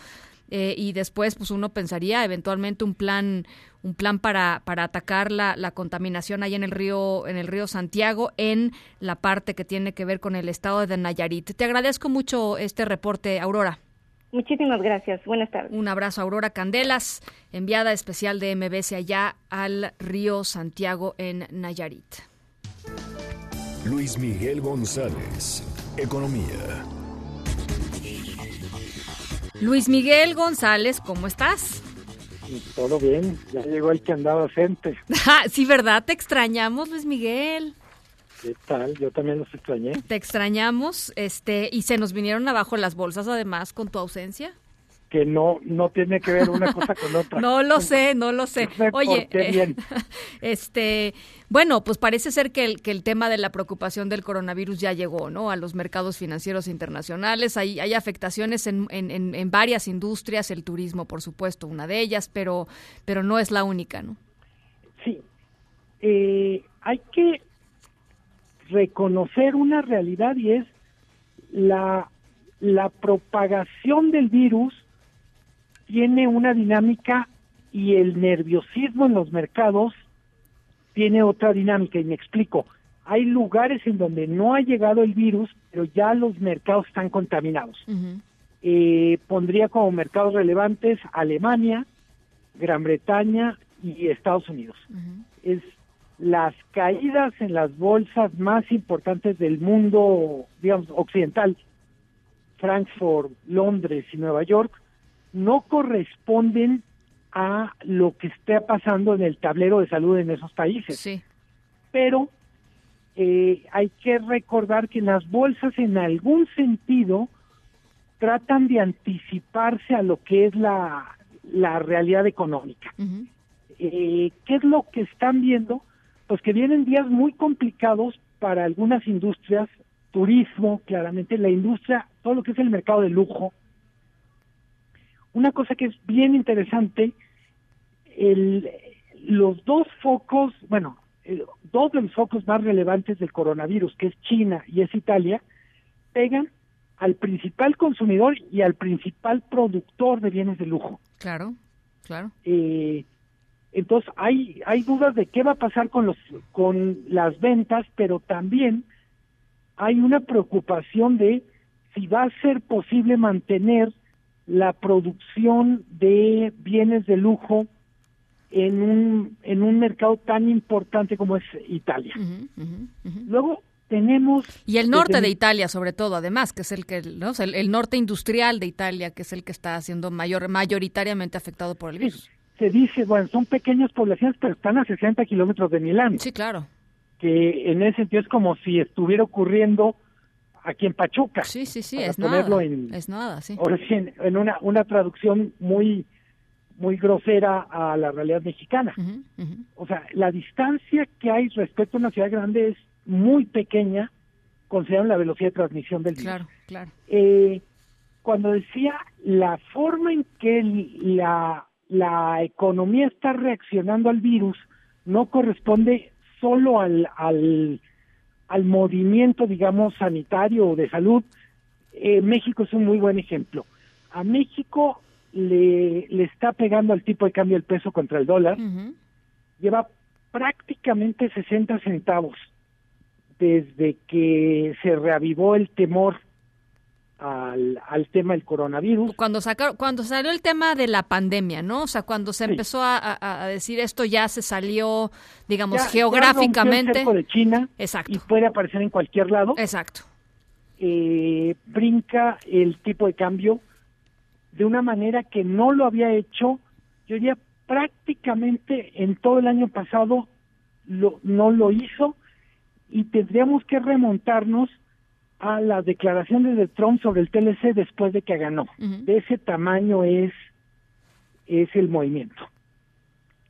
eh, y después pues uno pensaría eventualmente un plan un plan para, para atacar la, la, contaminación ahí en el río en el río Santiago en la parte que tiene que ver con el estado de Nayarit. Te agradezco mucho este reporte, Aurora. Muchísimas gracias. Buenas tardes. Un abrazo, Aurora Candelas, enviada especial de MBC allá al río Santiago en Nayarit. Luis Miguel González, Economía. Luis Miguel González, ¿cómo estás? Todo bien, ya llegó el que andaba ausente. [laughs] sí, ¿verdad? Te extrañamos, Luis Miguel. ¿Qué tal? Yo también los extrañé. Te extrañamos, este, y se nos vinieron abajo las bolsas además con tu ausencia. Que no, no tiene que ver una cosa con otra. [laughs] no lo sé, no lo sé. Oye, bien. [laughs] este, bueno, pues parece ser que el, que el tema de la preocupación del coronavirus ya llegó, ¿no? A los mercados financieros internacionales. Hay, hay afectaciones en, en, en varias industrias, el turismo, por supuesto, una de ellas, pero, pero no es la única, ¿no? Sí. Eh, hay que reconocer una realidad y es la, la propagación del virus tiene una dinámica y el nerviosismo en los mercados tiene otra dinámica y me explico. Hay lugares en donde no ha llegado el virus, pero ya los mercados están contaminados. eh, pondría como mercados relevantes Alemania, Gran Bretaña y Estados Unidos. Es las caídas en las bolsas más importantes del mundo, digamos, occidental, Frankfurt, Londres y Nueva York, no corresponden a lo que esté pasando en el tablero de salud en esos países. Sí. Pero eh, hay que recordar que las bolsas en algún sentido tratan de anticiparse a lo que es la, la realidad económica. eh, ¿Qué es lo que están viendo? Pues que vienen días muy complicados para algunas industrias, turismo, claramente, la industria, todo lo que es el mercado de lujo, una cosa que es bien interesante, el, los dos focos, bueno, el, dos de los focos más relevantes del coronavirus, que es China y es Italia, pegan al principal consumidor y al principal productor de bienes de lujo. Claro, claro. Eh, entonces hay hay dudas de qué va a pasar con los con las ventas, pero también hay una preocupación de si va a ser posible mantener la producción de bienes de lujo en un en un mercado tan importante como es Italia. Uh -huh, uh -huh, uh -huh. Luego tenemos y el norte de Italia sobre todo además que es el que ¿no? el, el, norte industrial de Italia que es el que está siendo mayor mayoritariamente afectado por el virus. Se dice bueno son pequeñas poblaciones pero están a 60 kilómetros de Milán. Sí claro. Que en ese sentido es como si estuviera ocurriendo aquí en Pachuca. Sí, sí, sí, es nada. En, es nada, sí. Ahora sí, en, en, una, una traducción muy muy grosera a la realidad mexicana. Uh -huh, uh -huh. O sea, la distancia que hay respecto a una ciudad grande es muy pequeña, considerando la velocidad de transmisión del virus. Claro, claro. Eh, cuando decía la forma en que la, la economía está reaccionando al virus no corresponde solo al, al al movimiento, digamos, sanitario o de salud, eh, México es un muy buen ejemplo. A México le, le está pegando al tipo de cambio el peso contra el dólar, uh -huh. lleva prácticamente 60 centavos desde que se reavivó el temor al, al tema del coronavirus. Cuando, saca, cuando salió el tema de la pandemia, ¿no? O sea, cuando se sí. empezó a, a, decir esto ya se salió, digamos, ya, geográficamente. Ya de China Exacto. y puede aparecer en cualquier lado. Exacto. Eh, brinca el tipo de cambio de una manera que no lo había hecho, yo diría prácticamente en todo el año pasado lo, no lo hizo y tendríamos que remontarnos a las declaraciones de Trump sobre el TLC después de que ganó. Uh -huh. De ese tamaño es, es el movimiento.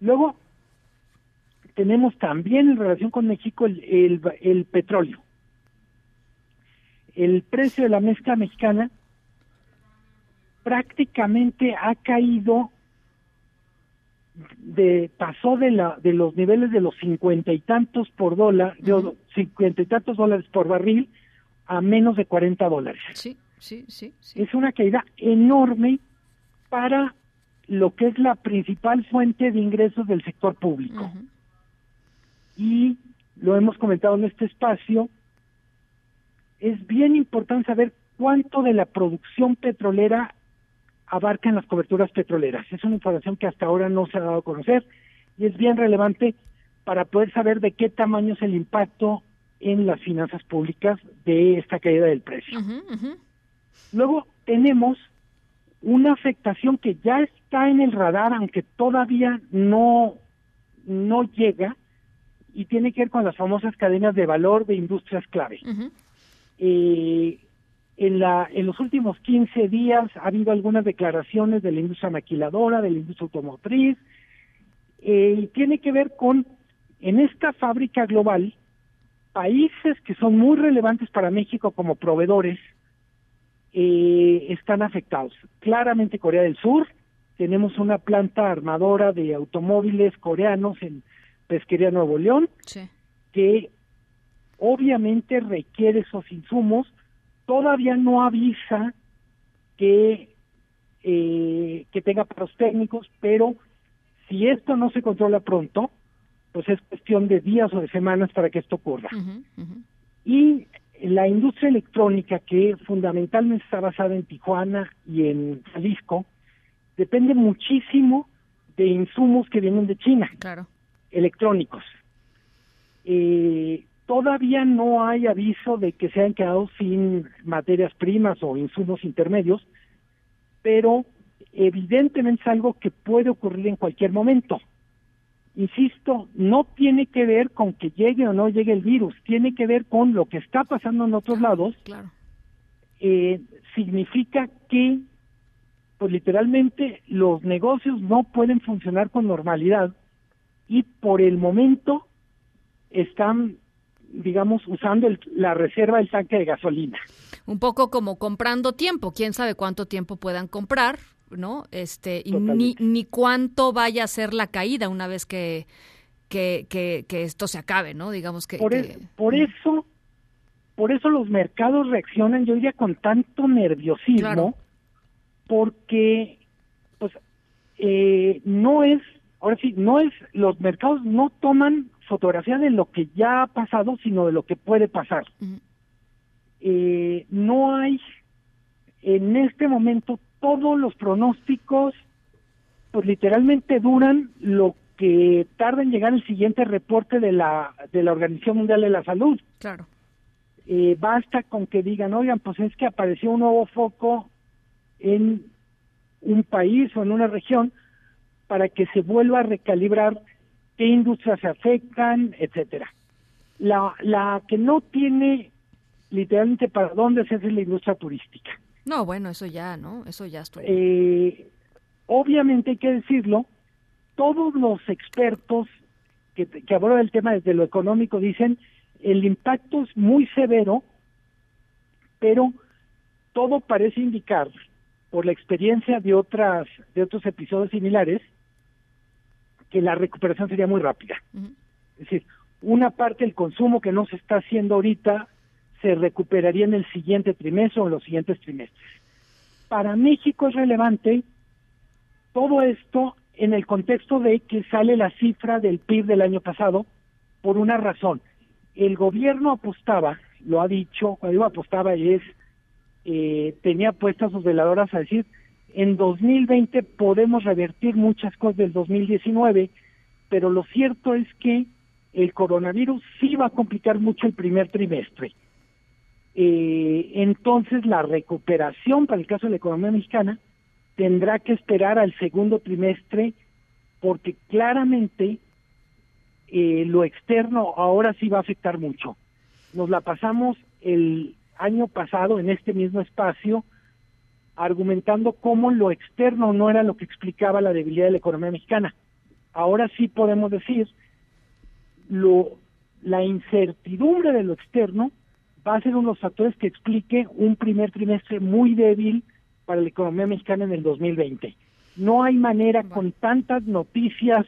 Luego, tenemos también en relación con México el, el, el petróleo. El precio de la mezcla mexicana prácticamente ha caído de pasó de la de los niveles de los cincuenta y tantos por dólar de cincuenta y tantos dólares por barril a menos de 40 dólares. Sí, sí, sí, sí. Es una caída enorme para lo que es la principal fuente de ingresos del sector público. Y lo hemos comentado en este espacio, es bien importante saber cuánto de la producción petrolera abarcan las coberturas petroleras. Es una información que hasta ahora no se ha dado a conocer y es bien relevante para poder saber de qué tamaño es el impacto en las finanzas públicas de esta caída del precio. Luego tenemos una afectación que ya está en el radar, aunque todavía no, no llega, y tiene que ver con las famosas cadenas de valor de industrias clave. eh, en, la, en los últimos 15 días ha habido algunas declaraciones de la industria maquiladora, de la industria automotriz, eh, y tiene que ver con, en esta fábrica global, países que son muy relevantes para México como proveedores, eh, están afectados. Claramente Corea del Sur, tenemos una planta armadora de automóviles coreanos en Pesquería Nuevo León, que obviamente requiere esos insumos, todavía no avisa que, eh, que tenga paros técnicos, pero si esto no se controla pronto, pues es cuestión de días o de semanas para que esto ocurra. Y la industria electrónica, que fundamentalmente está basada en Tijuana y en Jalisco, depende muchísimo de insumos que vienen de China, claro. electrónicos. Eh, todavía no hay aviso de que se han quedado sin materias primas o insumos intermedios, pero evidentemente es algo que puede ocurrir en cualquier momento. Insisto, no tiene que ver con que llegue o no llegue el virus, tiene que ver con lo que está pasando en otros lados. Claro. Eh, significa que, pues literalmente, los negocios no pueden funcionar con normalidad y por el momento están, digamos, usando el- la reserva del tanque de gasolina. Un poco como comprando tiempo, quién sabe cuánto tiempo puedan comprar, ¿no? Este, y ni, ni cuánto vaya a ser la caída una vez que, que, que, que esto se acabe, ¿no? Digamos que... Por, que- es- por eso, por eso los mercados reaccionan, yo diría, con tanto nerviosismo, porque, pues, eh, no es, ahora sí, no es, los mercados no toman fotografía de lo que ya ha pasado, sino de lo que puede pasar. Eh, no hay, en este momento, todos los pronósticos, pues literalmente duran lo que tarda en llegar el siguiente reporte de la, de la Organización Mundial de la Salud. Claro. Eh, basta con que digan, oigan, pues es que apareció un nuevo foco en un país o en una región para que se vuelva a recalibrar qué industrias se afectan, etcétera. La, la que no tiene literalmente para dónde hacerse es la industria turística. No, bueno, eso ya, ¿no? Eso ya estoy... Eh, obviamente hay que decirlo, todos los expertos que, que abordan el tema desde lo económico dicen el impacto es muy severo, pero todo parece indicar, por la experiencia de otras de otros episodios similares, que la recuperación sería muy rápida. Es decir, una parte del consumo que no se está haciendo ahorita se recuperaría en el siguiente trimestre o en los siguientes trimestres. Para México es relevante todo esto en el contexto de que sale la cifra del PIB del año pasado por una razón. El gobierno apostaba, lo ha dicho, cuando digo apostaba es, eh, tenía puestas sus veladoras a decir, en 2020 podemos revertir muchas cosas del 2019, pero lo cierto es que el coronavirus sí va a complicar mucho el primer trimestre. Eh, entonces la recuperación para el caso de la economía mexicana tendrá que esperar al segundo trimestre porque claramente eh, lo externo ahora sí va a afectar mucho. Nos la pasamos el año pasado en este mismo espacio argumentando cómo lo externo no era lo que explicaba la debilidad de la economía mexicana. Ahora sí podemos decir lo la incertidumbre de lo externo va a ser uno de los factores que explique un primer trimestre muy débil para la economía mexicana en el 2020. No hay manera con tantas noticias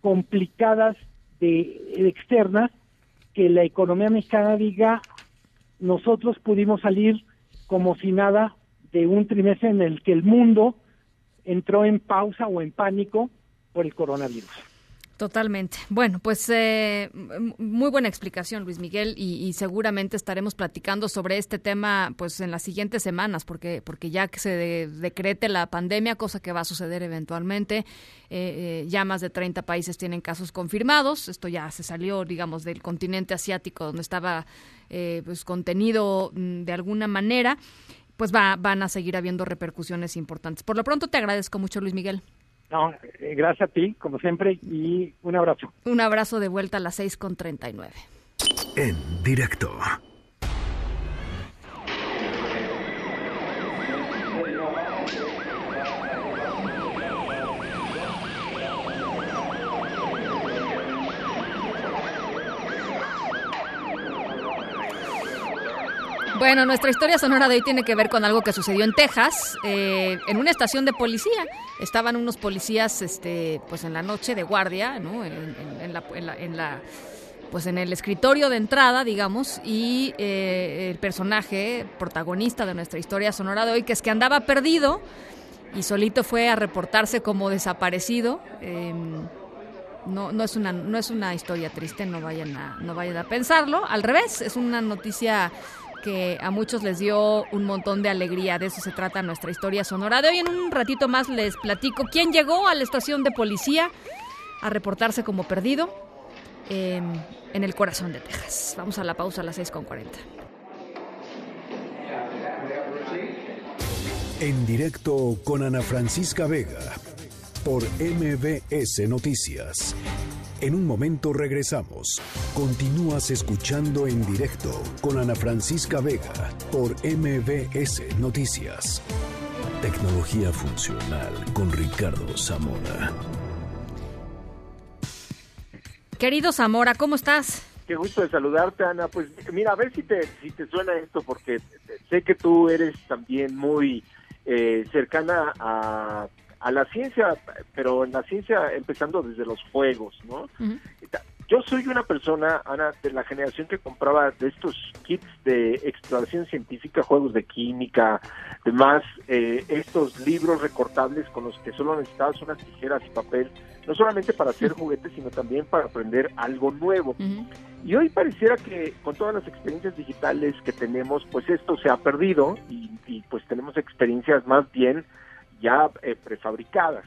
complicadas de, de externas que la economía mexicana diga nosotros pudimos salir como si nada de un trimestre en el que el mundo entró en pausa o en pánico por el coronavirus. Totalmente. Bueno, pues eh, muy buena explicación, Luis Miguel, y, seguramente estaremos platicando sobre este tema, pues en las siguientes semanas, porque porque ya que se decrete la pandemia, cosa que va a suceder eventualmente, eh, eh, ya más de 30 países tienen casos confirmados. Esto ya se salió, digamos, del continente asiático, donde estaba pues contenido mm, de alguna manera. Pues va, van a seguir habiendo repercusiones importantes. Por lo pronto, te agradezco mucho, Luis Miguel. No, eh, gracias a ti, como siempre, y un abrazo. Un abrazo de vuelta a las 6 con 39. En directo. Bueno, nuestra historia sonora de hoy tiene que ver con algo que sucedió en Texas, eh, en una estación de policía. Estaban unos policías, este, pues en la noche de guardia, ¿no? En, la, pues en el escritorio de entrada, digamos, y eh, el personaje protagonista de nuestra historia sonora de hoy, que es que andaba perdido y solito fue a reportarse como desaparecido. Em, no, no es una no es una historia triste, no vayan a no vayan a pensarlo. Al revés, es una noticia que a muchos les dio un montón de alegría. De eso se trata nuestra historia sonora de hoy. En un ratito más les platico quién llegó a la estación de policía a reportarse como perdido em, en el corazón de Texas. Vamos a la pausa a las 6.40. En directo con Ana Francisca Vega por MBS Noticias. En un momento regresamos. Continúas escuchando en directo con Ana Francisca Vega por MBS Noticias. Tecnología funcional con Ricardo Zamora. Querido Zamora, ¿cómo estás? Qué gusto de saludarte, Ana. Pues mira, a ver si te, si te suena esto, porque sé que tú eres también muy eh, cercana a a la ciencia, pero en la ciencia empezando desde los juegos, ¿no? Yo soy una persona, Ana, de la generación que compraba de estos kits de exploración científica, juegos de química, demás, eh, estos libros recortables con los que solo necesitabas unas tijeras y papel, no solamente para hacer juguetes, sino también para aprender algo nuevo. Y hoy pareciera que con todas las experiencias digitales que tenemos, pues esto se ha perdido y, y pues tenemos experiencias más bien ya eh, prefabricadas.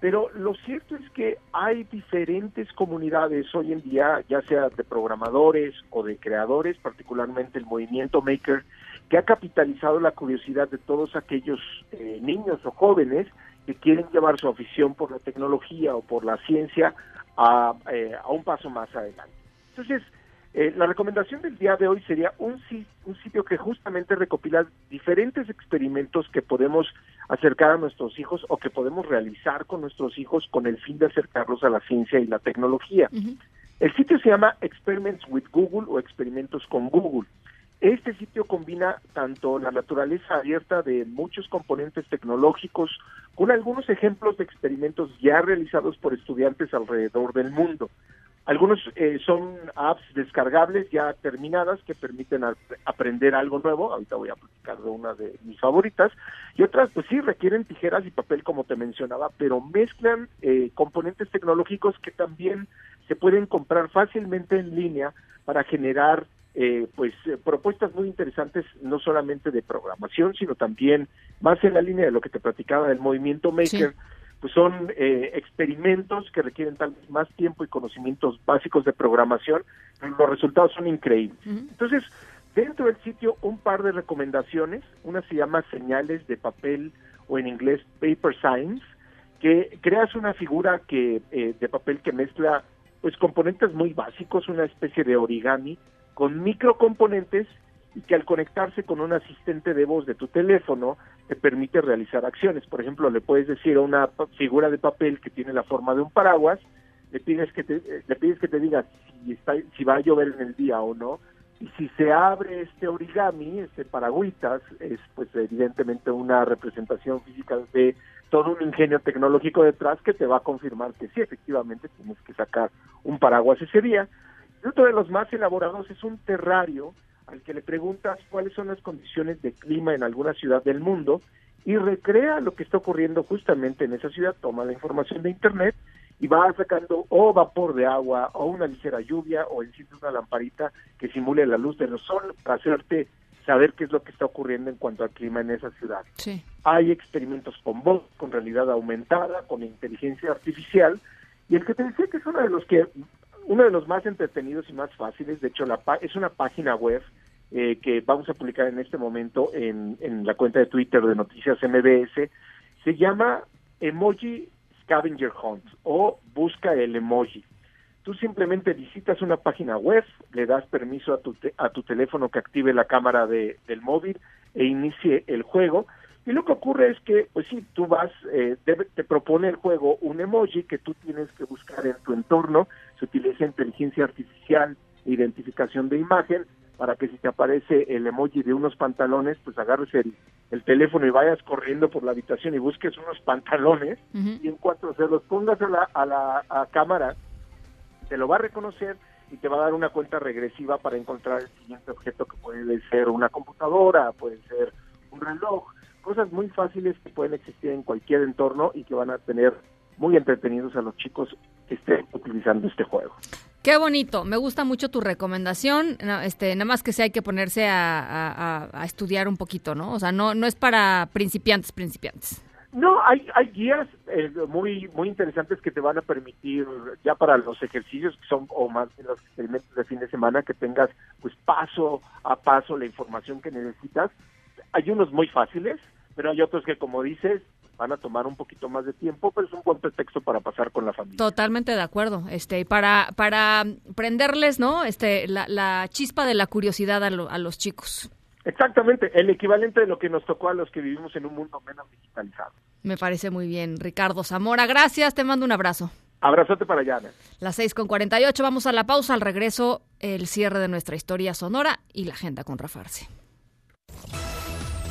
Pero lo cierto es que hay diferentes comunidades hoy en día, ya sea de programadores o de creadores, particularmente el movimiento Maker, que ha capitalizado la curiosidad de todos aquellos eh, niños o jóvenes que quieren llevar su afición por la tecnología o por la ciencia a, eh, a un paso más adelante. Entonces, eh, la recomendación del día de hoy sería un, un sitio que justamente recopila diferentes experimentos que podemos acercar a nuestros hijos o que podemos realizar con nuestros hijos con el fin de acercarlos a la ciencia y la tecnología. El sitio se llama Experiments with Google o Experimentos con Google. Este sitio combina tanto la naturaleza abierta de muchos componentes tecnológicos con algunos ejemplos de experimentos ya realizados por estudiantes alrededor del mundo. Algunos eh, son apps descargables ya terminadas que permiten aprender algo nuevo. Ahorita voy a platicar de una de mis favoritas. Y otras, pues sí, requieren tijeras y papel, como te mencionaba, pero mezclan eh, componentes tecnológicos que también se pueden comprar fácilmente en línea para generar eh, pues propuestas muy interesantes no solamente de programación sino también más en la línea de lo que te platicaba del movimiento maker pues son eh, experimentos que requieren tal vez más tiempo y conocimientos básicos de programación, pero los resultados son increíbles. Entonces, dentro del sitio un par de recomendaciones, una se llama señales de papel o en inglés paper science, que creas una figura que eh, de papel que mezcla pues componentes muy básicos, una especie de origami con microcomponentes y que al conectarse con un asistente de voz de tu teléfono te permite realizar acciones. Por ejemplo, le puedes decir a una figura de papel que tiene la forma de un paraguas, le pides que te, eh, le pides que te diga si, está, si va a llover en el día o no, y si se abre este origami, este paragüitas, es pues evidentemente una representación física de todo un ingenio tecnológico detrás que te va a confirmar que sí, efectivamente tienes que sacar un paraguas ese día. Y otro de los más elaborados es un terrario al que le preguntas cuáles son las condiciones de clima en alguna ciudad del mundo y recrea lo que está ocurriendo justamente en esa ciudad, toma la información de Internet y va sacando o vapor de agua o una ligera lluvia o enciende una lamparita que simule la luz del sol para hacerte saber qué es lo que está ocurriendo en cuanto al clima en esa ciudad. Sí. Hay experimentos con voz, con realidad aumentada, con inteligencia artificial y el que te decía que es uno de los que uno de los más entretenidos y más fáciles, de hecho la es una página web eh, que vamos a publicar en este momento en, en la cuenta de Twitter de Noticias MBS, se llama Emoji Scavenger Hunt o Busca el Emoji. Tú simplemente visitas una página web, le das permiso a tu, te- a tu teléfono que active la cámara de, del móvil e inicie el juego. Y lo que ocurre es que, pues sí, tú vas, eh, debe- te propone el juego un emoji que tú tienes que buscar en tu entorno. Se utiliza inteligencia artificial, identificación de imagen, para que si te aparece el emoji de unos pantalones, pues agarres el, el teléfono y vayas corriendo por la habitación y busques unos pantalones y en cuanto se los pongas a la, a la a cámara, te lo va a reconocer y te va a dar una cuenta regresiva para encontrar el siguiente objeto que puede ser una computadora, puede ser un reloj, cosas muy fáciles que pueden existir en cualquier entorno y que van a tener muy entretenidos a los chicos que estén utilizando este juego. Qué bonito, me gusta mucho tu recomendación, no, este, nada más que sí hay que ponerse a, a- a- a estudiar un poquito, ¿no? O sea, no, no es para principiantes, principiantes. No, hay, hay guías eh, muy muy interesantes que te van a permitir ya para los ejercicios que son o más bien los experimentos de fin de semana que tengas pues paso a paso la información que necesitas. Hay unos muy fáciles, pero hay otros que como dices van a tomar un poquito más de tiempo, pero es un buen pretexto para pasar con la familia. Totalmente de acuerdo. Este, y para, para prenderles, ¿no? Este, la, la chispa de la curiosidad a, lo- a los chicos. Exactamente, el equivalente de lo que nos tocó a los que vivimos en un mundo menos digitalizado. Me parece muy bien. Ricardo Zamora, gracias, te mando un abrazo. Abrazote para allá, Ana. Las 6 con 48, vamos a la pausa. Al regreso, el cierre de nuestra historia sonora y la agenda con Rafarse.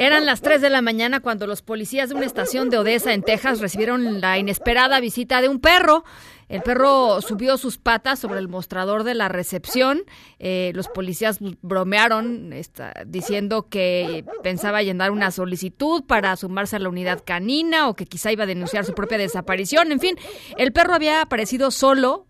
Eran las 3 de la mañana cuando los policías de una estación de Odessa, en Texas, recibieron la inesperada visita de un perro. El perro subió sus patas sobre el mostrador de la recepción. Eh, los policías bromearon diciendo que pensaba llenar una solicitud para sumarse a la unidad canina o que quizá iba a denunciar su propia desaparición. En fin, el perro había aparecido solo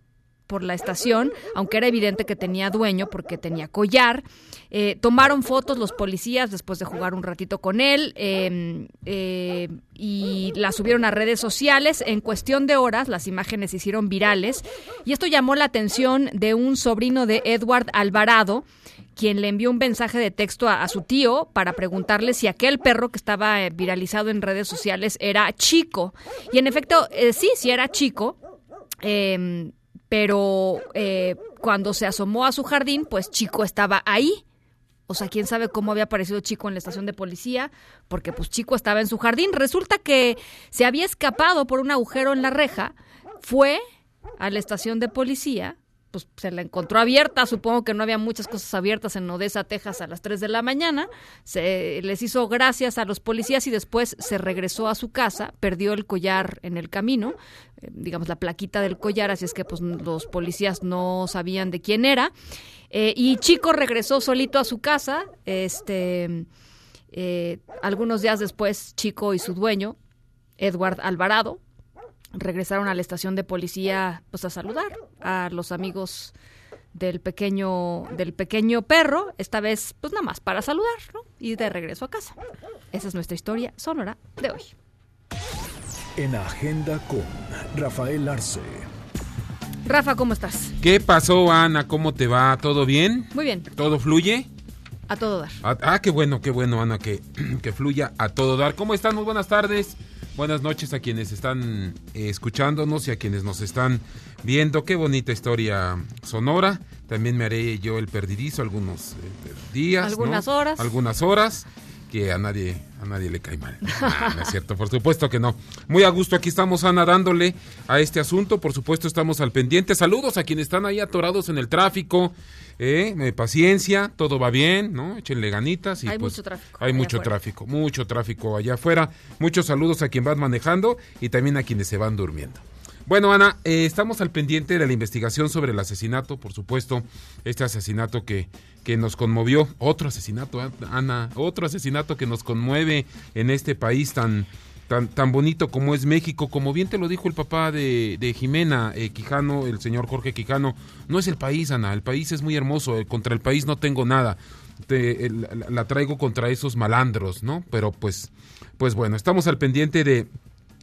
por la estación, aunque era evidente que tenía dueño porque tenía collar. Eh, tomaron fotos los policías después de jugar un ratito con él eh, eh, y las subieron a redes sociales. En cuestión de horas las imágenes se hicieron virales y esto llamó la atención de un sobrino de Edward Alvarado, quien le envió un mensaje de texto a, su tío para preguntarle si aquel perro que estaba eh, viralizado en redes sociales era chico. Y en efecto, sí, sí era chico. Eh, pero cuando se asomó a su jardín, pues Chico estaba ahí. O sea, quién sabe cómo había aparecido Chico en la estación de policía, porque pues Chico estaba en su jardín. Resulta que se había escapado por un agujero en la reja, fue a la estación de policía, pues se la encontró abierta, supongo que no había muchas cosas abiertas en Odessa, Texas a las 3 de la mañana, se les hizo gracias a los policías y después se regresó a su casa, perdió el collar en el camino, eh, digamos la plaquita del collar, así es que pues los policías no sabían de quién era. Eh, y Chico regresó solito a su casa, este eh, algunos días después Chico y su dueño, Edward Alvarado, regresaron a la estación de policía pues a saludar a los amigos del pequeño del pequeño perro, esta vez pues nada más para saludar, ¿no? Y de regreso a casa. Esa es nuestra historia sonora de hoy. En Agenda con Rafael Arce. Rafa, ¿cómo estás? ¿Qué pasó, Ana? ¿Cómo te va? ¿Todo bien? Muy bien, ¿Todo fluye? a todo dar. Ah, ah, qué bueno, qué bueno, Ana, que, [clears throat] que fluya a todo dar. ¿Cómo están? Muy buenas tardes. Buenas noches a quienes están eh, escuchándonos y a quienes nos están viendo. Qué bonita historia sonora. También me haré yo el perdidizo algunos eh, días. ¿no? Algunas horas. Algunas horas. Que a nadie a nadie le cae mal. [laughs] No, no es cierto, por supuesto que no. Muy a gusto, aquí estamos Ana dándole a este asunto, por supuesto estamos al pendiente. Saludos a quienes están ahí atorados en el tráfico. Eh, eh, paciencia, todo va bien, ¿no? Échenle ganitas. Y Hay pues, mucho tráfico Hay mucho afuera. tráfico, mucho tráfico allá afuera. Muchos saludos a quien van manejando y también a quienes se van durmiendo. Bueno, Ana, eh, estamos al pendiente de la investigación sobre el asesinato, por supuesto, este asesinato que, que nos conmovió, otro asesinato, Ana, otro asesinato que nos conmueve en este país tan, tan, tan bonito como es México, como bien te lo dijo el papá de, de Jimena eh, Quijano, el señor Jorge Quijano, no es el país, Ana, el país es muy hermoso, eh, contra el país no tengo nada, Te- el- la, la traigo contra esos malandros, ¿no? Pero pues, pues bueno, estamos al pendiente de,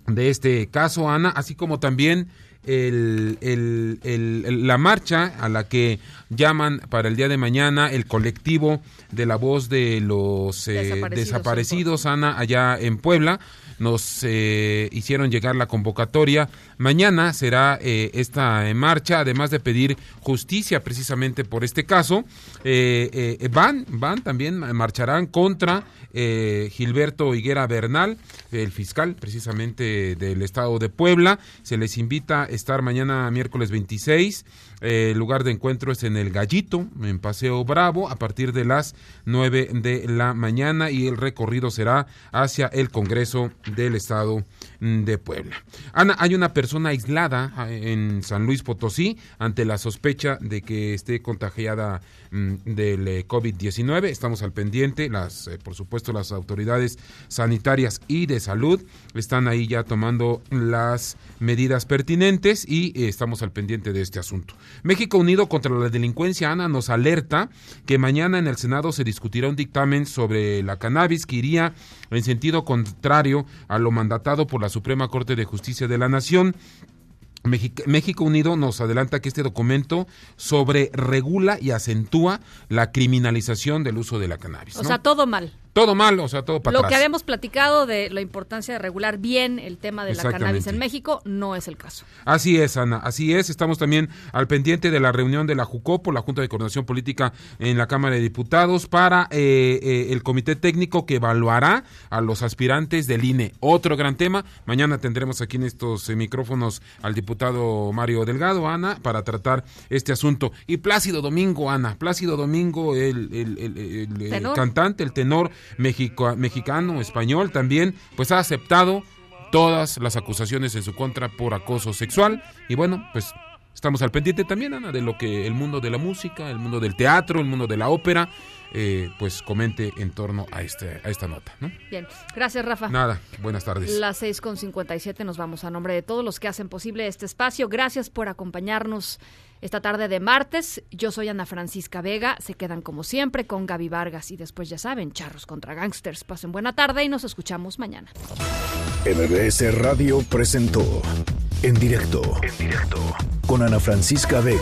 de este caso, Ana, así como también el, el- el- la marcha a la que llaman para el día de mañana el colectivo de la voz de los eh, Desaparecidos, desaparecidos, Ana, allá en Puebla. Nos eh, hicieron llegar la convocatoria. Mañana será eh, esta eh, marcha, además de pedir justicia precisamente por este caso. Eh, eh, van, van también, marcharán contra Gilberto Higuera Bernal, el fiscal precisamente del estado de Puebla. Se les invita a estar mañana miércoles 26. Eh, el lugar de encuentro es en el Gallito, en Paseo Bravo, a partir de las 9 de la mañana y el recorrido será hacia el Congreso del Estado de Puebla. Ana, hay una persona aislada ah, en San Luis Potosí ante la sospecha de que esté contagiada mm, del eh, COVID-19. Estamos al pendiente, las, eh, por supuesto, las autoridades sanitarias y de salud están ahí ya tomando las medidas pertinentes y eh, estamos al pendiente de este asunto. México Unido contra la Delincuencia, Ana, nos alerta que mañana en el Senado se discutirá un dictamen sobre la cannabis que iría en sentido contrario a lo mandatado por la Suprema Corte de Justicia de la Nación. México, Unido nos adelanta que este documento sobre regula y acentúa la criminalización del uso de la cannabis. O sea, todo mal. Todo mal, o sea, todo para Lo atrás. que habíamos platicado de la importancia de regular bien el tema de la cannabis en México no es el caso. Así es, Ana, así es. Estamos también al pendiente de la reunión de la JUCOPO, la Junta de Coordinación Política en la Cámara de Diputados, para eh, eh, el comité técnico que evaluará a los aspirantes del INE. Otro gran tema. Mañana tendremos aquí en estos eh, micrófonos al diputado Mario Delgado, Ana, para tratar este asunto. Y Plácido Domingo, Ana, Plácido Domingo, el, el- el- cantante, el tenor mexico- mexicano, español también, pues ha aceptado todas las acusaciones en su contra por acoso sexual. Y bueno, pues estamos al pendiente también, Ana, de lo que el mundo de la música, el mundo del teatro, el mundo de la ópera, eh, pues comente en torno a, este, a esta nota. ¿no? Bien, gracias Rafa. Nada, buenas tardes. Las 6.57 nos vamos a nombre de todos los que hacen posible este espacio. Gracias por acompañarnos esta tarde de martes. Yo soy Ana Francisca Vega. Se quedan como siempre con Gaby Vargas y después ya saben, charros contra gangsters. Pasen buena tarde y nos escuchamos mañana. MBS Radio presentó En directo, en directo, con Ana Francisca Vega,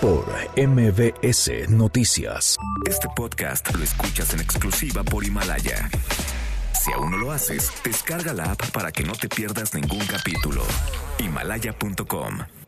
por MBS Noticias. Este podcast lo escuchas en exclusiva por Himalaya. Si aún no lo haces, descarga la app para que no te pierdas ningún capítulo. Himalaya.com